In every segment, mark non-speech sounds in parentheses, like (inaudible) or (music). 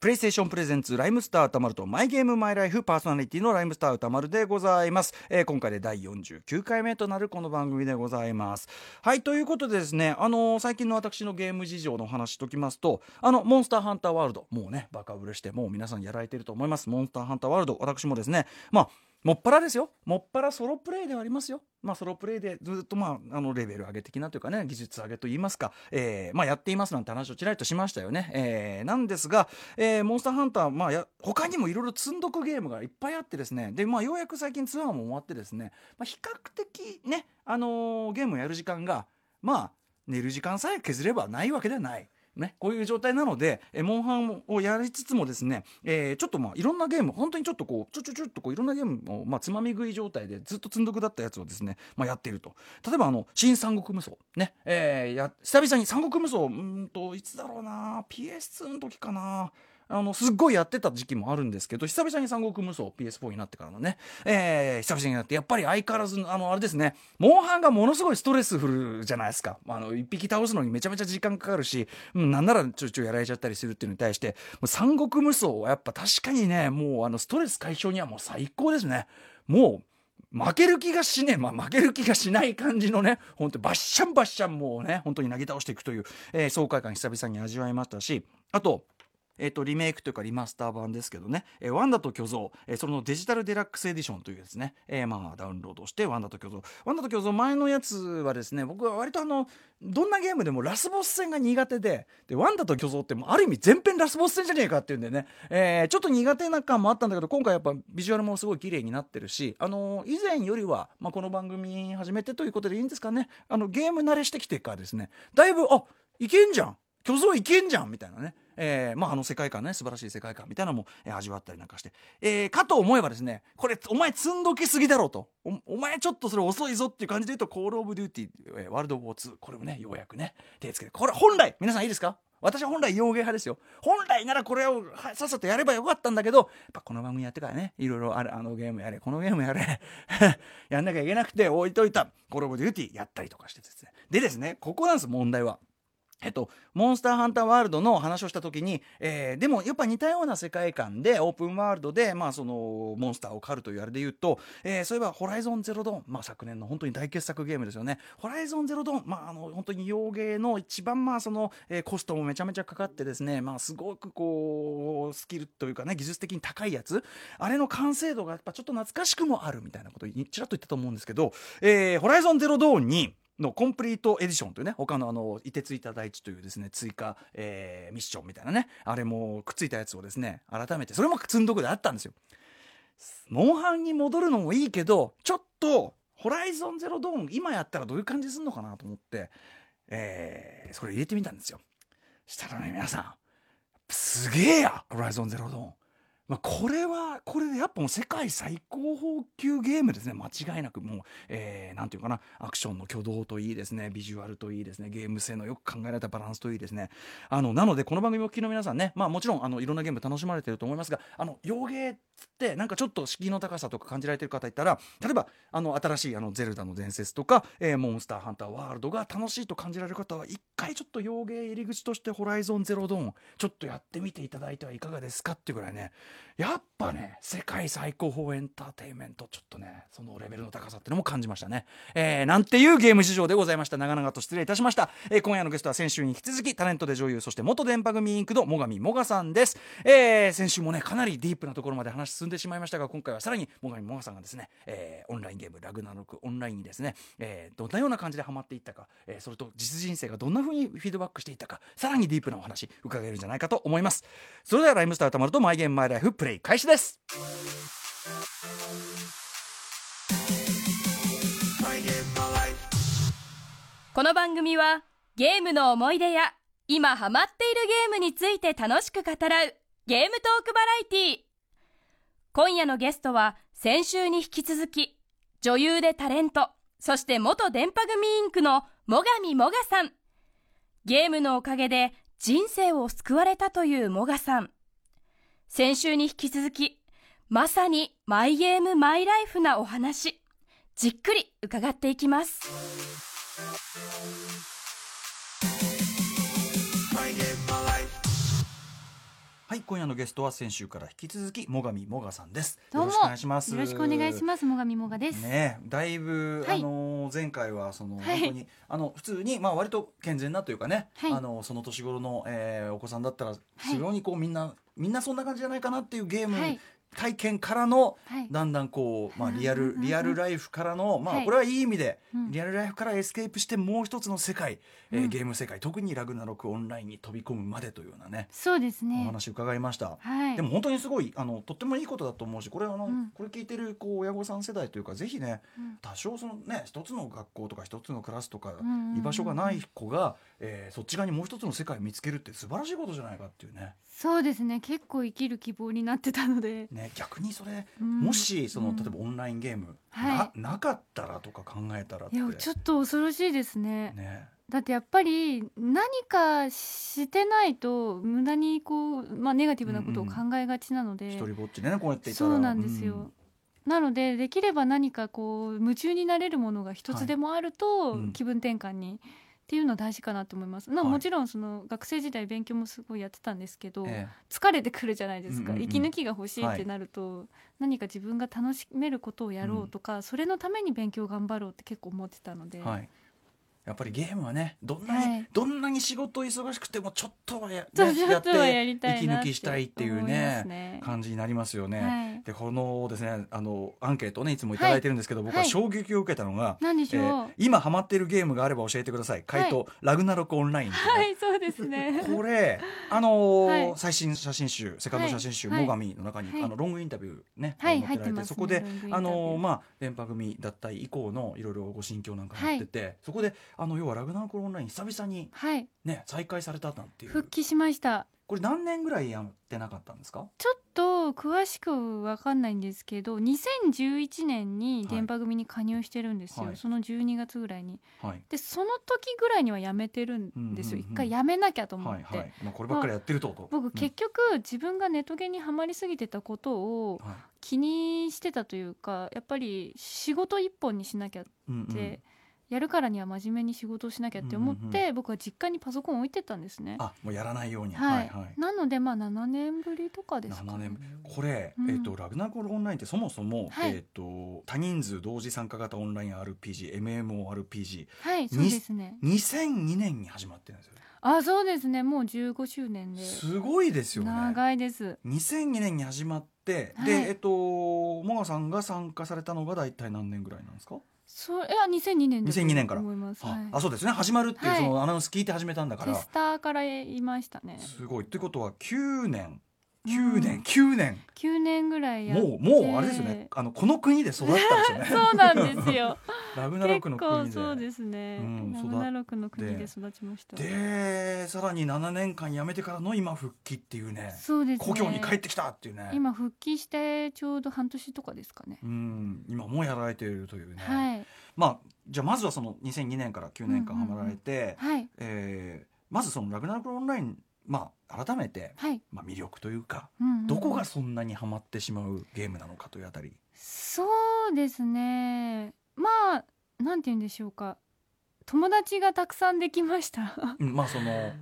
プレイステーションプレゼンツライムスター歌丸とマイゲームマイライフパーソナリティのライムスター歌丸でございます、えー、今回で第49回目となるこの番組でございます。はいということでですねあのー、最近の私のゲーム事情の話しときますとあのモンスターハンターワールドもうねバカ売れしてもう皆さんやられてると思います。モンスターハンターワールド私もですねまあもっぱらですよ。もっぱらソロプレイではありますよ。まあソロプレイでずっとまああのレベル上げ的なというかね技術上げといいますか、えー、まあやっていますなんて話をちらりとしましたよね、えー、なんですが、えー、モンスターハンターまあや他にもいろいろ積んどくゲームがいっぱいあってですね。でまあようやく最近ツアーも終わってですね、まあ、比較的ねあのー、ゲームをやる時間がまあ寝る時間さえ削ればないわけではない。ね、こういう状態なので、えモンハンをやりつつもですね、えー、ちょっとまあいろんなゲーム本当にちょっとこうちょちょちょっとこういろんなゲームを、まあ、つまみ食い状態でずっと積んどくだったやつをですね、まあ、やっていると。例えばあの「新三国無双」ね、えー、や久々に三国無双うんといつだろうな PS2 の時かな。あのすっごいやってた時期もあるんですけど久々に三国無双 PS4 になってからのね、えー、久々になってやっぱり相変わらずあのあれですね。モンハンがものすごいストレスフルじゃないですか。あの一匹倒すのにめちゃめちゃ時間かかるし、うん、なんならちょいちょいやられちゃったりするっていうのに対して三国無双はやっぱ確かにねもうあのストレス解消にはもう最高ですね。もう負ける気がしねえ、まあ、負ける気がしない感じのね、本当バッシャンバッシャンもうね、本当に投げ倒していくという、えー、爽快感久々に味わいましたし、あと、えー、とリメイクというかリマスター版ですけどね「えー、ワンダと巨像」えー、そのデジタルデラックスエディションというですね、えー、まあダウンロードして「ワンダと巨像」ワンダと巨像前のやつはですね僕は割とあのどんなゲームでもラスボス戦が苦手ででワンダと巨像ってある意味全編ラスボス戦じゃねえかっていうんでね、えー、ちょっと苦手な感もあったんだけど今回やっぱビジュアルもすごい綺麗になってるし、あのー、以前よりは、まあ、この番組始めてということでいいんですかね。あのゲーム慣れしてきてからですね。だいぶあいけんじゃん。巨像いけんじゃんみたいなね。えー、まあ、あの世界観ね素晴らしい世界観みたいなのも、えー、味わったりなんかして、えー、かと思えばですねこれお前積んどきすぎだろうとお前ちょっとそれ遅いぞっていう感じで言うと「コール・オブ・デューティー、えー、ワールド・ウォー2」これもねようやくね手つけてこれ本来皆さんいいですか？私は本来洋ゲー派ですよ。本来ならこれをさっさとやればよかったんだけど、やっぱこの番組やってからね、いろいろある、あのゲームやれ、このゲームやれ、(laughs) やんなきゃいけなくて置いといた、コールオブデューティーやったりとかしてですね。でですね、ここなんです、問題は。えっと、モンスターハンターワールドの話をした時に、えー、でもやっぱ似たような世界観でオープンワールドで、まあ、そのモンスターを狩るというあれで言うと、えー、そういえば「ホライゾンゼロドン」まあ、昨年の本当に大傑作ゲームですよね「ホライゾンゼロドン」まあ、あの本当に洋芸の一番まあその、えー、コストもめちゃめちゃかかってですね、まあ、すごくこうスキルというかね技術的に高いやつ。あれの完成度がやっぱちょっと懐かしくもあるみたいなことをちらっと言ったと思うんですけど「えー、ホライゾンゼロドーン」にのコンプリートエディションというね他のあの凍てついた大地というですね追加、えー、ミッションみたいなねあれもくっついたやつをですね改めてそれも積んどくであったんですよ。モンハンに戻るのもいいけどちょっとホライゾンゼロドーン今やったらどういう感じするのかなと思って、えー、それ入れてみたんですよ。したらね皆さんすげえやホライゾンゼロドーンまあ、これはこれでやっぱもう世界最高峰級ゲームですね。間違いなくもう、えー、なんて言うかな。アクションの挙動といいですね。ビジュアルといいですね。ゲーム性のよく考えられたバランスといいですね。あのなのでこの番組を聞きの皆さんね。まあもちろんあのいろんなゲーム楽しまれてると思いますがあの洋芸ってなんかちょっと敷居の高さとか感じられてる方いたら例えばあの新しいあのゼルダの伝説とか、えー、モンスターハンターワールドが楽しいと感じられる方は一回ちょっと洋芸入り口としてホライゾンゼロドーンちょっとやってみていただいてはいかがですかっていうぐらいね。やっぱね世界最高峰エンターテインメントちょっとねそのレベルの高さっていうのも感じましたね、えー、なんていうゲーム事情でございました。長々と失礼いたしました、えー、今夜のゲストは先週に引き続きタレントで女優そして元電波組インクの最上もがさんです、えー、先週もねかなりディープなところまで話進んでしまいましたが今回はさらに最上もがさんがですね、えー、オンラインゲームラグナロクオンラインにですね、えー、どんなような感じでハマっていったか、えー、それと実人生がどんな風にフィードバックしていったかさらにディープなお話伺えるんじゃないかと思います。それではライムスターたまるとマイゲームマイライフプレイ開始です。この番組はゲームの思い出や今ハマっているゲームについて楽しく語らうゲームトークバラエティー。今夜のゲストは先週に引き続き女優でタレントそして元電波組インクの最上もがさん。ゲームのおかげで人生を救われたというもがさん。先週に引き続きまさにマイゲームマイライフなお話じっくり伺っていきます。ははい今夜のゲストは先週から引き続き最上もがさんです。どうも。よろしくお願いします。よろしくお願いします。もがみもがです。ねだいぶ、はい。あの前回はその、はい。本当にあの普通にまあ割と健全なというかね、はい。あのその年頃の、えーお子さんだったらい。非常にこうみんな、みんなそんな感じじゃないかなっていうゲームはい体験からの、はい。だんだんこう、まあ、リアルリアルライフからの、まあ、はいこれはいい意味で、うんリアルライフからエスケープしてもう一つの世界、えーうんゲーム世界特にラグナロクオンラインに飛び込むまでというようなねそうですおね。話伺いました。はい。でも本当にすごいあのとってもいいことだと思うしこれあの、うんこれ聞いてるこう親御さん世代というかぜひねうん多少そのね一つの学校とか一つのクラスとか居場所がない子が、えーそっち側にもう一つの世界を見つけるって素晴らしいことじゃないかっていうねそうですね。結構生きる希望になってたので。ね逆にそれ、うんもしそのうん例えばオンラインゲーム、はななかったらとか考えたらっていやちょっと恐ろしいですね。ねだってやっぱり何かしてないと無駄にこうまあネガティブなことを考えがちなので。一人ぼっちでねこうやっていたらそうなんですよ。うんなのでできれば何かこう夢中になれるものが一つでもあると、はいうん気分転換にっていうのは大事かなと思います。まあはい。もちろんその学生時代勉強もすごいやってたんですけど、え疲れてくるじゃないですか、うんうんうん。息抜きが欲しいってなると、何か自分が楽しめることをやろうとか、それのために勉強頑張ろうって結構思ってたので、えはいやっぱりゲームはねどんなに、はい。どんなに仕事忙しくてもちょっとはや,、ね、やりたいな息抜きしたいっていうねね。感じになりますよね。はい。でこのですねあのアンケートをねいつもいただいてるんですけど、僕ははい。衝撃を受けたのが、えー今ハマっているゲームがあれば教えてください。回答、ラグナロクオンラインはいそうですね。これあのーはい。最新写真集セカンド写真集「はい最上」の中に、はい。あのロングインタビューね、はい載ってられてそこであのーまあ電波組脱退以降のいろいろご心境なんかやってて、そこであの要はラグナロクオンライン久々にはい。ね再開されたなんていう。復帰しました。これ何年ぐらいやってなかったんですか？ちょっと詳しくわかんないんですけど2011年に電波組に加入してるんですよ、はい。その12月ぐらいに。はい。でその時ぐらいにはやめてるんですよ、うんうんうん。一回やめなきゃと思って、はいはい、まあ、こればっかりやってるとと。僕結局自分がネトゲにはまりすぎてたことをはい。気にしてたというかやっぱり仕事一本にしなきゃっうんうん。て、やるからには真面目に仕事をしなきゃって思って、うんうん僕は実家にパソコン置いてったんですね。あもうやらないように、はい、はいなのでまあ7年ぶりとかですか7ね年これ、うん。えっとラグナコルオンラインってそもそも、はい。えっと多人数同時参加型オンライン RPGMMORPG はいそうですね。2002年に始まってるんですよあそうですね。もう15周年で。すごいですよね。長いです。2002年に始まって、はい。でえっともがさんが参加されたのが大体何年ぐらいなんですか、そういや2002年だと2002年から。思います、あはい。あそうですね。始まるっていうはい。そのアナウンス聞いて始めたんだから、テスターからいましたね。すごい。ってことは9年。うん9年、9年。9年ぐらいもうもうあれですよね。あのこの国で育ったんですよね。(laughs) そうなんですよ。(laughs) ラグナロ結クの国で。構そうですね、うんラグナロクの国で育ちました。でさらに7年間辞めてからの今復帰っていうねそうですね。故郷に帰ってきたっていうね。今復帰してちょうど半年とかですかね、うん今もやられているというね、はい。まあじゃあまずはその2002年から9年間ハマられて、はい。えーまずそのラグナロクオンラインまあ改めて、はい、まあ、魅力というか、うんうんうん。どこがそんなにハマってしまうゲームなのかというあたり、そうですね。まあなんて言うんでしょうか。友達がたくさんできました。うんまあその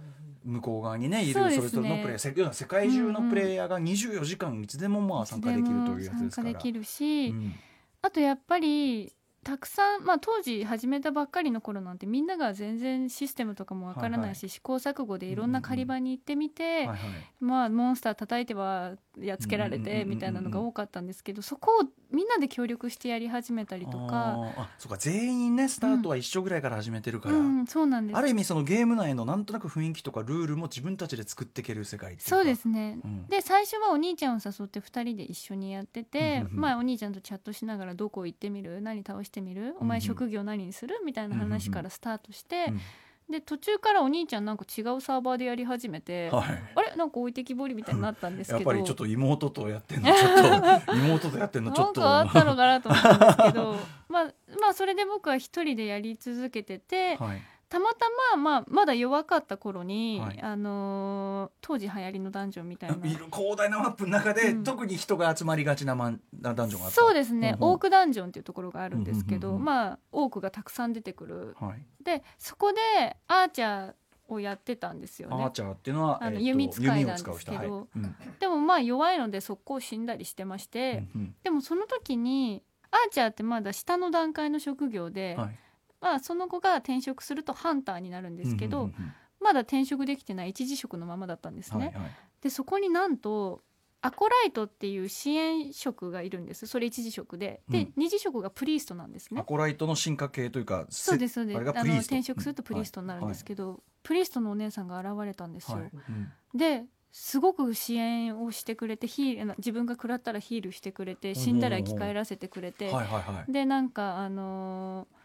向こう側にねいるそれぞれのプレイヤーせ要は世界中のプレイヤーが24時間いつでもまあ参加できるというやつですから。参加できるし、うん。あとやっぱりたくさん、まあ、当時始めたばっかりの頃なんてみんなが全然システムとかもわからないし、試行錯誤でいろんな狩り場に行ってみて、はいはい。まあ、モンスター叩いてはやっつけられてみたいなのが多かったんですけどそこをみんなで協力してやり始めたりとか、あそうか。全員ねスタートは一緒ぐらいから始めてるから、うん、そうなんです。ある意味そのゲーム内のなんとなく雰囲気とかルールも自分たちで作っていける世界そうですね。うん。で最初はお兄ちゃんを誘って2人で一緒にやってて、うんうんうん。まあ、お兄ちゃんとチャットしながらどこ行ってみる？何倒してみる？お前うんうん。職業何にする？みたいな話からスタートして、うんで途中からお兄ちゃんなんか違うサーバーでやり始めて、はい。あれ？なんか置いてきぼりみたいになったんですけど。やっぱりちょっと妹とやってんのちょっと (laughs) 妹とやってんのちょっと。なんかあったのかなと思ったんですけど。まあまあそれで僕は一人でやり続けてて、はいたまたま、まあ、まだ弱かった頃に、はい。あのー当時流行りのダンジョンみたいな。い (laughs) る広大なマップの中で、うん。特に人が集まりがちなマンなダンジョンがあった。そうですね、うんうん。オークダンジョンっていうところがあるんですけど、うんうんうんうん。まあオークがたくさん出てくる。はい。でそこでアーチャーをやってたんですよアーねチャーっていうのはあのえ弓使いなんですけど。使う人。はい。うん。でもまあ弱いので速攻死んだりしてまして、うん。でもその時にアーチャーってまだ下の段階の職業で、はいまあ、その子が転職するとハンターになるんですけど、うんうんうんまだ転職できてない一次職のままだったんですね。はいはい。でそこになんとアコライトっていう支援職がいるんです。それ一次職で。で、うん。二次職がプリーストなんですね。アコライトの進化系というかそうですそうです。あれがあのプリースト。転職するとプリーストになるんですけど、プリーストのお姉さんが現れたんですよ、はい。うん。ですごく支援をしてくれてヒール自分が食らったらヒールしてくれて死んだら生き返らせてくれて、はいはいはい。でなんかあのー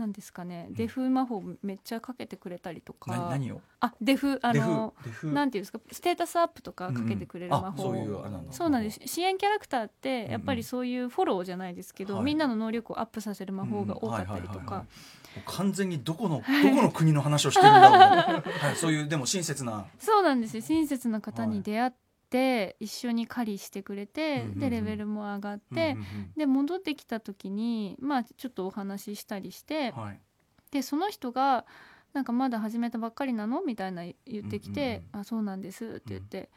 なんですかね。デフ魔法めっちゃかけてくれたりとか。な何を？あデフあのなんていうんですか？ステータスアップとかかけてくれる魔法、あそうなんだ。そうなんです。支援キャラクターってやっぱりそういうフォローじゃないですけど、はいみんなの能力をアップさせる魔法が多かったりとか。(laughs) 完全にどこのどこの国の話をしてるんだろう、はい、そういうでも親切な。(laughs) そうなんですよ。親切な方に出会って、一緒に狩りしてくれて、うんうんうんでレベルも上がって、うんうんで戻ってきた時にまあちょっとお話ししたりして、うんはいでその人が「なんかまだ始めたばっかりなの?」みたいな言ってきて「うんあそうなんです」って言って。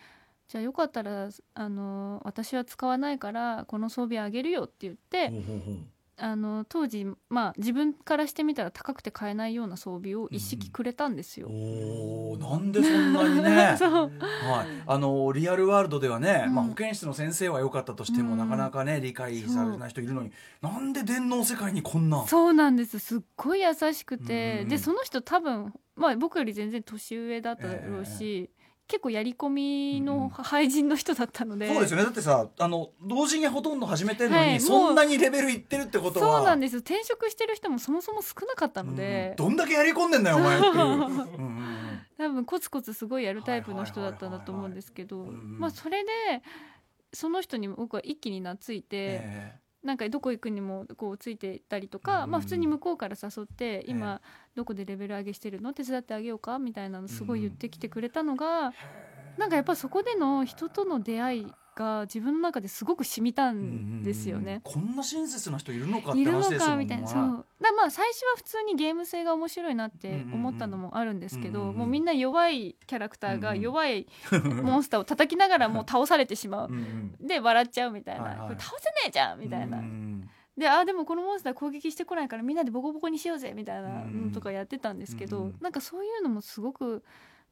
じゃあよかったらあの私は使わないからこの装備あげるよって言って、あの当時まあ自分からしてみたら高くて買えないような装備を一式くれたんですよ。おーなんでそんなにね。(laughs) そう。はい、あのリアルワールドではね、うん。まあ、保健室の先生は良かったとしても、うん。なかなかね理解されない人いるのになんで電脳世界にこんな？そうなんです。すっごい優しくて、うんでその人多分、まあ、僕より全然年上だったろうし、結構やり込みうんの廃人の人だったので、そうですよね。だってさあの同時にほとんど始めてるのに、はいそんなにレベルいってるってことは。そうなんです転職してる人もそもそも少なかったので、うんどんだけやり込んでんだよお前っていう。そ (laughs) ううん。多分コツコツすごいやるタイプの人だったんだと思うんですけどまあそれでその人に僕は一気に懐いて、えなんかどこ行くにもこうついていったりとか、うんまあ普通に向こうから誘って、え今どこでレベル上げしてるの？手伝ってあげようか？みたいなのすごい言ってきてくれたのが、なんかやっぱそこでの人との出会いが自分の中ですごく染みたえんですよね。こんな親切な人いるのかっているの話ですもんかみたいな。そう。だまあ最初は普通にゲーム性が面白いなって思ったのもあるんですけど、もうみんな弱いキャラクターが弱い (laughs) モンスターを叩きながらもう (laughs) 倒されてしまう。で笑っちゃうみたいな、はいはい。これ倒せねえじゃんみたいな、うんであーでもこのモンスター攻撃してこないからみんなでボコボコにしようぜみたいなのとかやってたんですけど、うん。なんかそういうのもすごく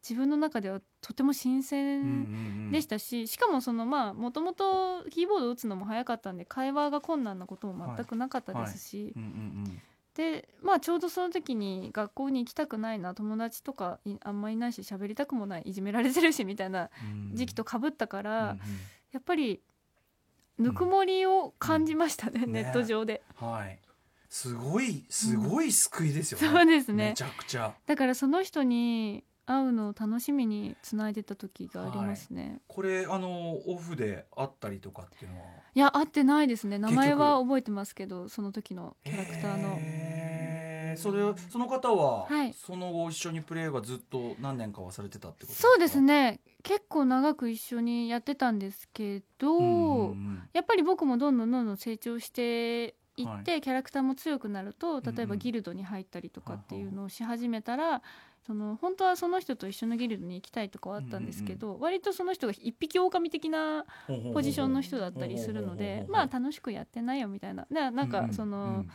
自分の中ではとても新うんうん鮮うん。でしたし、しかもそのまあもともとキーボード打つのも早かったんで会話が困難なことも全くなかったですし、うんうんでまあちょうどその時に学校に行きたくないな友達とかいあんまいないし喋りたくもないいじめられてるしみたいなうん。時期とかぶったから、うんやっぱりぬくもりを感じましたね、うん。ネット上で。うんはい。すごいすごい救いですよね、そうですね。めちゃくちゃ。だからその人に会うのを楽しみにつないでた時がありますね、い、これあのオフであったりとかっていうのは？や会ってないですね。名前結は覚えてますけどその時のキャラクターの。それその方は、はい。その後一緒にプレイはずっと何年かはされてたってことそうですね。結構長く一緒にやってたんですけど、うんうんうん。やっぱり僕もどんどんどんどん成長していって、はキャラクターも強くなると例えうんうん。ばギルドに入ったりとかっていうのをし始めたら、その本当はその人と一緒のギルドに行きたいとかはあったんですけど、割とその人が一匹狼的なポジションの人だったりするのでまあ楽しくやってないよみたいな。でなんかその、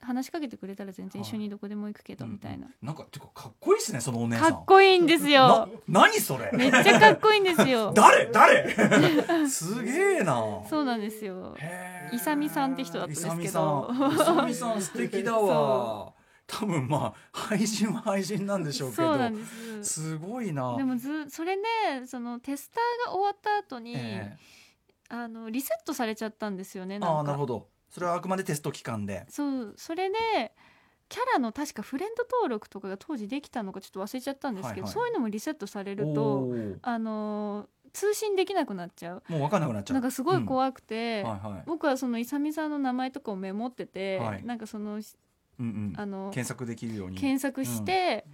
話しかけてくれたら全然一緒にどこでも行くけどみたいな、なんかていうかかっこいいですねそのお姉さん。かっこいいんですよ。な何それ。めっちゃかっこいいんですよ。(laughs) 誰？誰？(laughs) すげえな。そうなんですよ。へー。イサミさんって人だったんですけど。イサミさん。イサミさん素敵だわ (laughs) 多分まあ廃人は廃人なんでしょうけどそうなんです。すごいな。でもずそれねそのテスターが終わった後に、えあのリセットされちゃったんですよねえなああなるほど。それはあくまでテスト期間で。そう。それでキャラの確かフレンド登録とかが当時できたのかちょっと忘れちゃったんですけど、はいはい。そういうのもリセットされるおとー。あのー通信できなくなっちゃう。もう分かんなくなっちゃう。なんかすごい怖くて、うん。はいはい。僕はそのイサミさんの名前とかをメモってて、はい。なんかそのうんうん。あの検索できるように。検索して、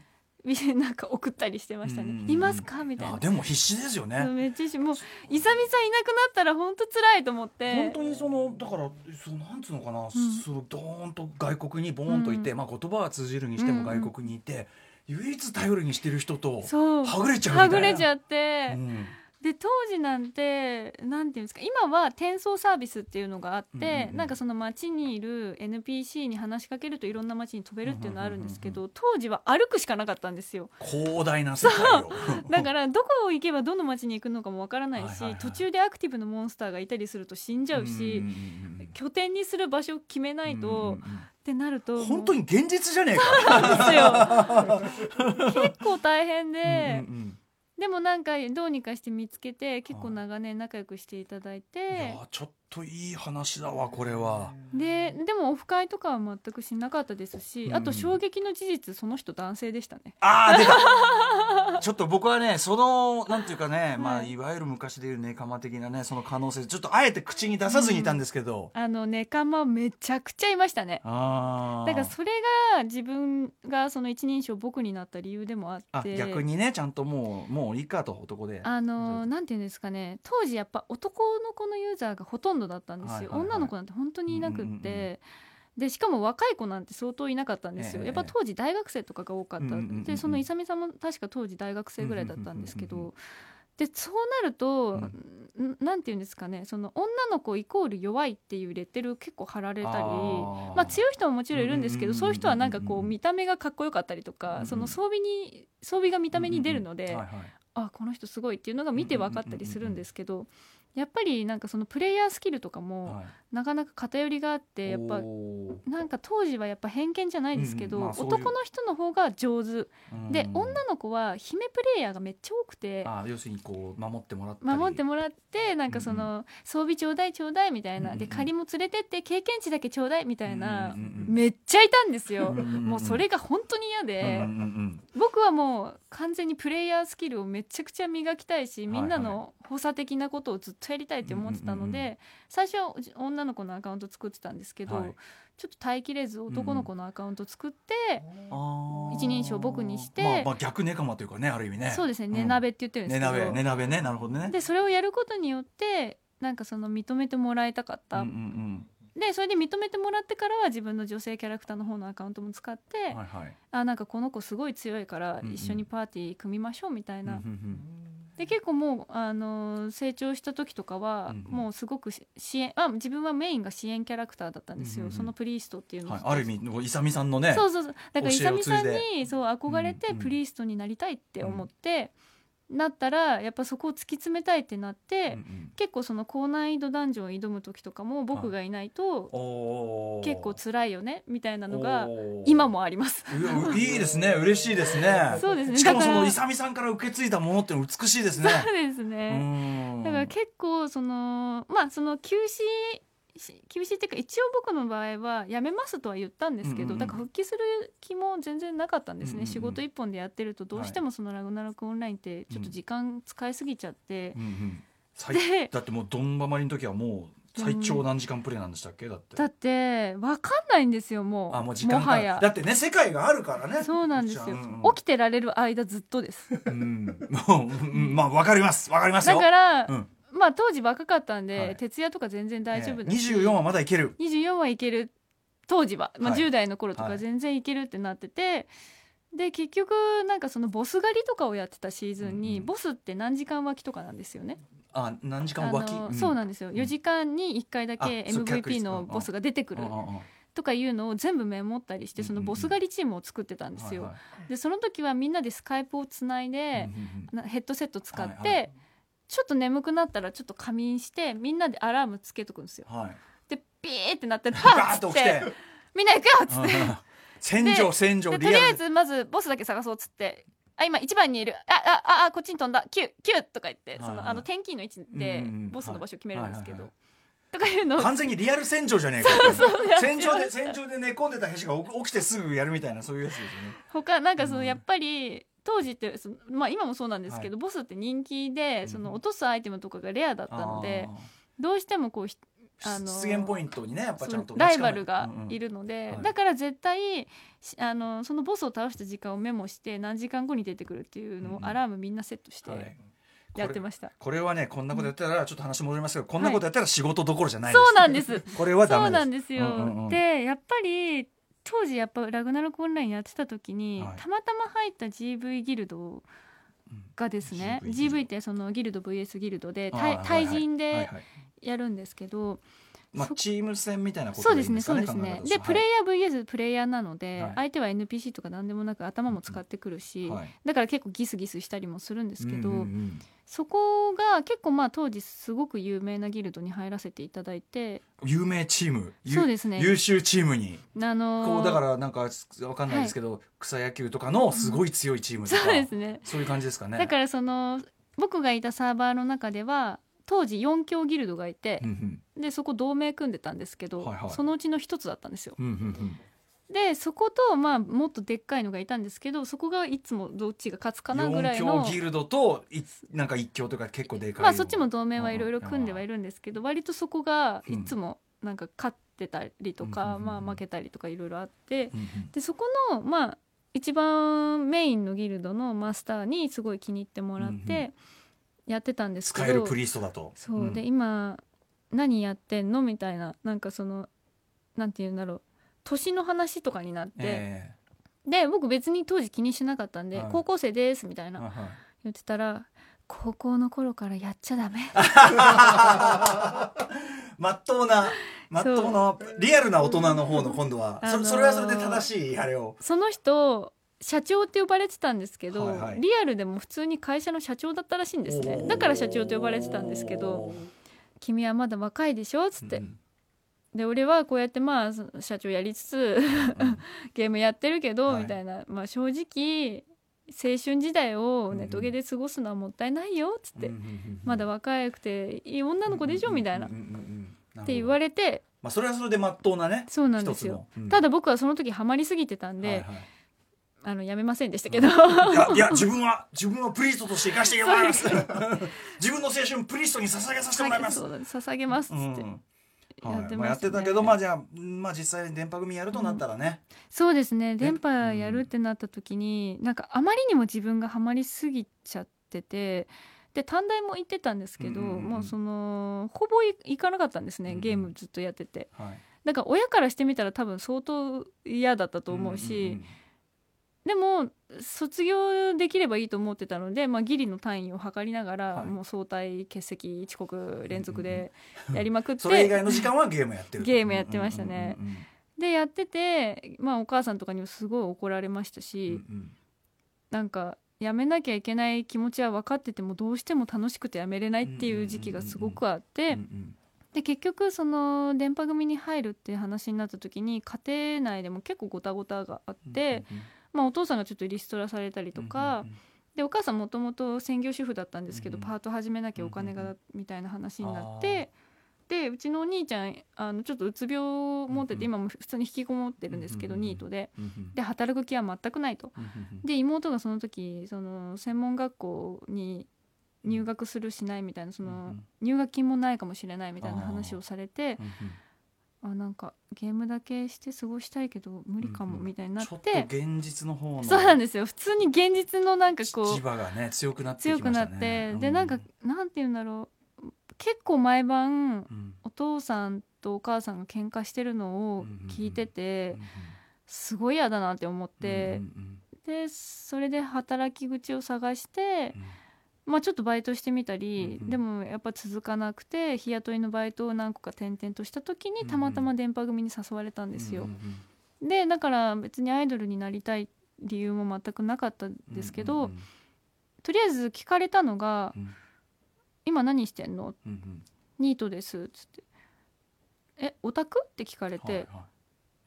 (laughs) なんか送ったりしてましたね「うんうんうん。いますか?」みたいな。あ。でも必死ですよね。めっちゃしもうイサミさんいなくなったら本当辛いと思って。本当にそのだからそうなんつうのかな、そのドーンと外国にボーンといて、うん。まあ、言葉は通じるにしてもうんうん。外国にいて、唯一頼りにしてる人とそう。はぐれちゃうみたいな。はぐれちゃって、うんで当時なんてなんていうんですか今は転送サービスっていうのがあって、うんうんうんなんかその街にいる NPC に話しかけるといろんな街に飛べるっていうのがあるんですけど、当時は歩くしかなかったんですよ。広大な世界を。だからどこ行けばどの街に行くのかもわからないし、はいはいはい。途中でアクティブなモンスターがいたりすると死んじゃうし、うんうんうん拠点にする場所を決めないと、うんうんうんってなると本当にに現実じゃねえか。ですよ。(laughs) 結構大変で、うんうんでもなんかどうにかして見つけて結構長年仲良くしていただいうんいてやちょっといい話だわこれは。ででもオフ会とかは全くしなかったですし、うん。あと衝撃の事実その人男性でしたね。ああ出た。(laughs) ちょっと僕はねそのなんていうかね、まあい。わゆる昔でいうネカマ的なねその可能性ちょっとあえて口に出さずにいたんですけど、あのネカマめちゃくちゃいましたね。ああだからそれが自分がその一人称僕になった理由でもああって。逆にねちゃんともうもういいかと男で。あのなんていうんですかね。当時やっぱ男の子のユーザーがほとんどだったんですよ、はいはいはい。女の子なんて本当にいなくって、うんうんうんでしかも若い子なんて相当いなかったんですよ、ええやっぱ当時大学生とかが多かった、うんうんうんうんでその勇さんも確か当時大学生ぐらいだったんですけど、うんうんうんでそうなると、うん。んなんていうんですかね。その女の子イコール弱いっていうレッテル結構貼られたりまあ、強い人ももちろんいるんですけうんうんうんうんどそういう人はなんかこう見た目がかっこよかったりとか、うんうんその装備に装備が見た目に出るので、はいはい。あこの人すごいっていうのが見て分かったりするんですけどやっぱりなんかそのプレイヤースキルとかもはい。なかなか偏りがあってやっぱおなんか当時はやっぱ偏見じゃないですけど、男の人の方が上手。ーでうん。女の子は姫プレイヤーがめっちゃ多くてあ要するにこう守ってもらったり。守ってもらってなんかその装備ちょうだいちょうだいみたいなんで仮も連れてって経験値だけちょうだいみたいなめっちゃいたんですよ。もうそれが本当に嫌うんで僕はもう完全にプレイヤースキルをめちゃくちゃ磨きたいしみんなの補佐的なことをずっとやりたいって思ってたのうんうんうんで最初は女の子のアカウント作ってたんですけど、はい。ちょっと耐えきれず男の子のアカウント作って、あー。一人称僕にしてまあ、まあ逆ネカマというかねある意味ね。そうですねん。寝鍋って言ってるんですねけど、鍋ね鍋ねなるほどね。でそれをやることによってなんかその認めてもらいたかった、うんうんでそれで認めてもらってからは自分の女性キャラクターの方のアカウントも使って、うんはいはい。あなんかこの子すごい強いからうんうん。一緒にパーティー組みましょうみたいな、うんうんで結構もう、あのー成長した時とかは、うんうん。もうすごくし支援あ自分はメインが支援キャラクターだったんですよ、うんうんうん。そのプリーストっていうの。を、はい、ある意味イサミさんのねそうそうそう。だから勇さんにそう憧れてうんうん。プリーストになりたいって思って、なったらやっぱそこを突き詰めたいってなって、うんうん。結構その高難易度ダンジョンを挑む時とかも僕がいないと結構辛いよねみたいなのが今もあります。いやいいですね。嬉しいですね。そうですね。しかもそのイサミさんから受け継いだものって美しいですね。そうですうね、ん。だから結構そのまあその休止し休止っていうか一応僕の場合は辞めますとは言ったんですけど、うんうんうん。だから復帰する気も全然なかったんですね、うんうんうん。仕事一本でやってるとどうしてもそのラグナロクオンラインってちょっと時間使いすぎちゃって。う、んうんだってもうドンバマリの時はもう最長何時間プレイなんでしたっけ？だって。だって分かんないんですよもう。あもう時間もはや。だってね世界があるからね。そうなんですよ、うん起きてられる間ずっとです。うん。もううん。まあわかります。わかりますよ。だから、うんまあ当時若かったんで、はい。徹夜とか全然大丈夫だし、ええ。24はまだいける。24はいける。当時は、まあ、はい。10代の頃とはい。か全然いけるってなってて、で結局なんかそのボス狩りとかをやってたシーズンに、うんうん。ボスって何時間脇とかなんですよね。あ何時間あ脇のそうなんですよ。4時間に1回だけ MVP 率の。ボスが出てくるうんうんうん。とかいうのを全部メモったりしてそのボス狩りチームを作ってたんですよ。はいはでその時はみんなでスカイプをつないでヘッドセット使って、はいはいちょっと眠くなったらちょっと仮眠してみんなでアラームつけとくんですよ。うんはい。でピーってなって (laughs) パバーッッつってみんな行くよっつって。うん戦場戦場でとりあえずまずボスだけ探そうっつってあ今一番にいる。ああああこっちに飛んだ。9九とか言って、はいはい。そのあの天気の位置でボスの場所決めるんですけど、はい。とかいうのを。完全にリアル戦場じゃねえか。戦場で戦場で寝込んでた兵士が起起きてすぐやるみたいなそういうやつですよね。他なんかそのうんやっぱり当時ってまあ今もそうなんですけど、ボスって人気でその落とすアイテムとかがレアだったので、どうしてもこうひあの出現ポイントにねやっぱちゃんとライバルがいるるので、はい。だから絶対しあのそのボスを倒した時間をメモして何時間後に出てくるっていうのうんうん。をアラームみんなセットしてやってました、これはねこんなことやったらちょっと話戻りますけどこんなことやったら仕事どころじゃないそうなんです。(laughs) これはダメです。そうなんですよ、うんうんうん。でやっぱり当時やっぱラグナロクオンラインやってた時に、はい。たまたま入った GV ギルドがですね、GV ギルド。GV ってそのギルド VS ギルドで対対人ではいやるんですけど、まあそチーム戦みたいなことそうですねそうですね。プレイヤー VS プレイヤーなので、はい。相手は NPC とか何でもなく頭も使ってくるし、はい。だから結構ギスギスしたりもするんですけど、うんうんうんそこが結構まあ当時すごく有名なギルドに入らせていただいて。有名チーム？ゆそうですね。優秀チームに？あのーこうだからなんかわかんないですけど、草野球とかのすごい強いチームとか、そうですね。そういう感じですかね。だからその僕がいたサーバーの中では当時4強ギルドがいてう、ん。でそこ同盟組んでたんですけど、はいはい。そのうちの一つだったんですよ。うんうんうんでそことまあもっとでっかいのがいたんですけどそこがいつもどっちが勝つかなぐらい四の強ギルドといなんか一強とか結構でかいまあそっちも同盟はいろいろ組んではいるんですけど割とそこがうんいつもなんか勝ってたりとか、うん。まあ負けたりとかいろいろあってうん。うん。でそこのまあ一番メインのギルドのマスターにすごい気に入ってもらっうんうてやってたんですけど、使えるプリストだと。そう、ん。で今何やってんの？みたいななんかそのなんて言うんだろう年の話とかになって、えで僕別に当時気にしなかったんで、はい。高校生ですみたいな言ってたら高校の頃からやっちゃダメ。(laughs) まっとうなまっとうなリアルな大人の方の今度は、あのーそそれはそれで正しいあれを。その人社長って呼ばれてたんですけど、はいはい。リアルでも普通に会社の社長だったらしいんですねだから社長と呼ばれてたんですけど「君はまだ若いでしょ」っつって、うんで俺はこうやってまあ社長やりつつゲームやってるけど、はい。みたいな、まあ、正直青春時代をネトゲで過ごすのはもったいないよっつって、まだ若くていい女の子でしょみたいな、って言われて。まあそれはそれでまっとうなねそうなんですよ、うん。ただ僕はその時ハマりすぎてたんで、はいはい。あのやめませんでしたけど、いや (laughs) いや自分は自分はプリストとして生かしてもらいます。(laughs) 自分の青春プリストに捧げさせてもらいます。捧げますっつって、うん。はいやってまあ、やってたけどまあじゃあ、まあ、実際に電波組やるとなったらね、そうですね。電波やるってなった時に、なんかあまりにも自分がハマりすぎちゃっててで短大も行ってたんですけど、うんうんうんもうそのほぼい行かなかったんですね。うんうん。ゲームずっとやってて。はい、だから親からしてみたら多分相当嫌だったと思うし、でも卒業できればいいと思ってたので、まあ、ギリの単位を測りながら、はい。もう早退欠席遅刻連続でやりまくって、それ以外の時間はゲームやってると。ゲームやってましたね。うんうんでやってて、まあ、お母さんとかにもすごい怒られましたうんし、うんなんかやめなきゃいけない気持ちは分かっててもどうしても楽しくてやめれないっていう時期がすごくあって、うんうんで結局その電波組に入るっていう話になった時に家庭内でも結構ごたごたがあって、うんうんまあ、お父さんがちょっとリストラされたりとか、でお母さんもともと専業主婦だったんですけど、うんパート始めなきゃお金がうんみたいな話になって、でうちのお兄ちゃんあのちょっとうつ病を持ってて、うん今も普通に引きこもってるんですけど、うんニートで。で働く気は全くないと。で妹がその時その専門学校に入学するしないみたいなそのうん入学金もないかもしれないみたいな話をされてあなんかゲームだけして過ごしたいけど無理かもうんうん。みたいになっちょっとて、現実の方のそうなんですよ。普通に現実のなんかこう磁場がね強くなってき強くなって、うん。でなんかなんて言うんだろう。結構毎晩うん。お父さんとお母さんが喧嘩してるのを聞いてて、うんすごい嫌だなって思って、うんうんでそれで働き口を探して、まあ、ちょっとバイトしてみたり、うんうん。でもやっぱ続かなくて日雇いのバイトを何個か転々とした時うんうん。にたまたま電波組に誘われたんですよ。うん。うんでだから別にアイドルになりたい理由も全くなかったんうんですけど、うんとりあえず聞かれたのがうん「今何してんの?」うんうん。ニートです」っつって「えオタク?」って聞かれて。はいはい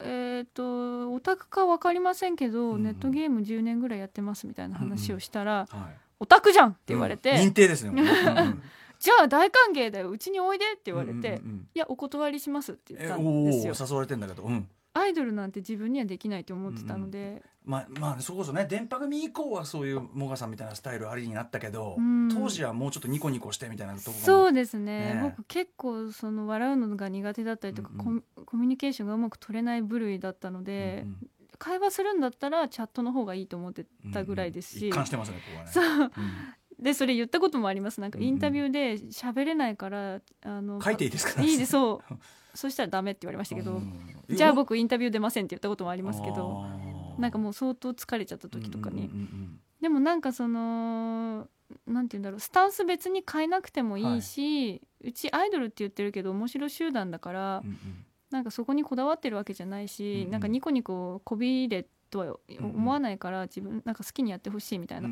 「えっ、とオタクか分かりませんけど、うんうん。ネットゲーム10年ぐらいやってます」みたいな話をしたら「はいオタクじゃん!」って言われて「うん。認定ですね。もううんうんじゃあ大歓迎だようちにおいで」って言われて「うんうんうん。いやお断りします」って言えったんですよ。誘われてんだけど。うん。アイドルなんて自分にはできないと思ってたので、まあまあそれこそね。電波組以降はそういうモガさんみたいなスタイルありになったけど、うん。当時はもうちょっとニコニコしてみたいなとこそうですね。ね僕結構その笑うのが苦手だったりとか、うんうん。コミコミュニケーションがうまく取れない部類だったので、うんうん会話するんだったらチャットの方がいいと思ってたぐらいですし、一貫してますねここはね。そう。うん。でそれ言ったこともあります。なんかインタビューで喋れないから、あの書いていいですかいいです。そう。そしたらダメって言われましたけど、じゃあ僕インタビュー出ませんって言ったこともありますけどなんかもう相当疲れちゃった時とかに、でもなんかそのなんて言うんだろうスタンス別に変えなくてもいいし、うちアイドルって言ってるけど面白集団だから、なんかそこにこだわってるわけじゃないし、うんうん。なんかニコニコこびれとは思わないから、自分なんか好きにやってほしいみたいな、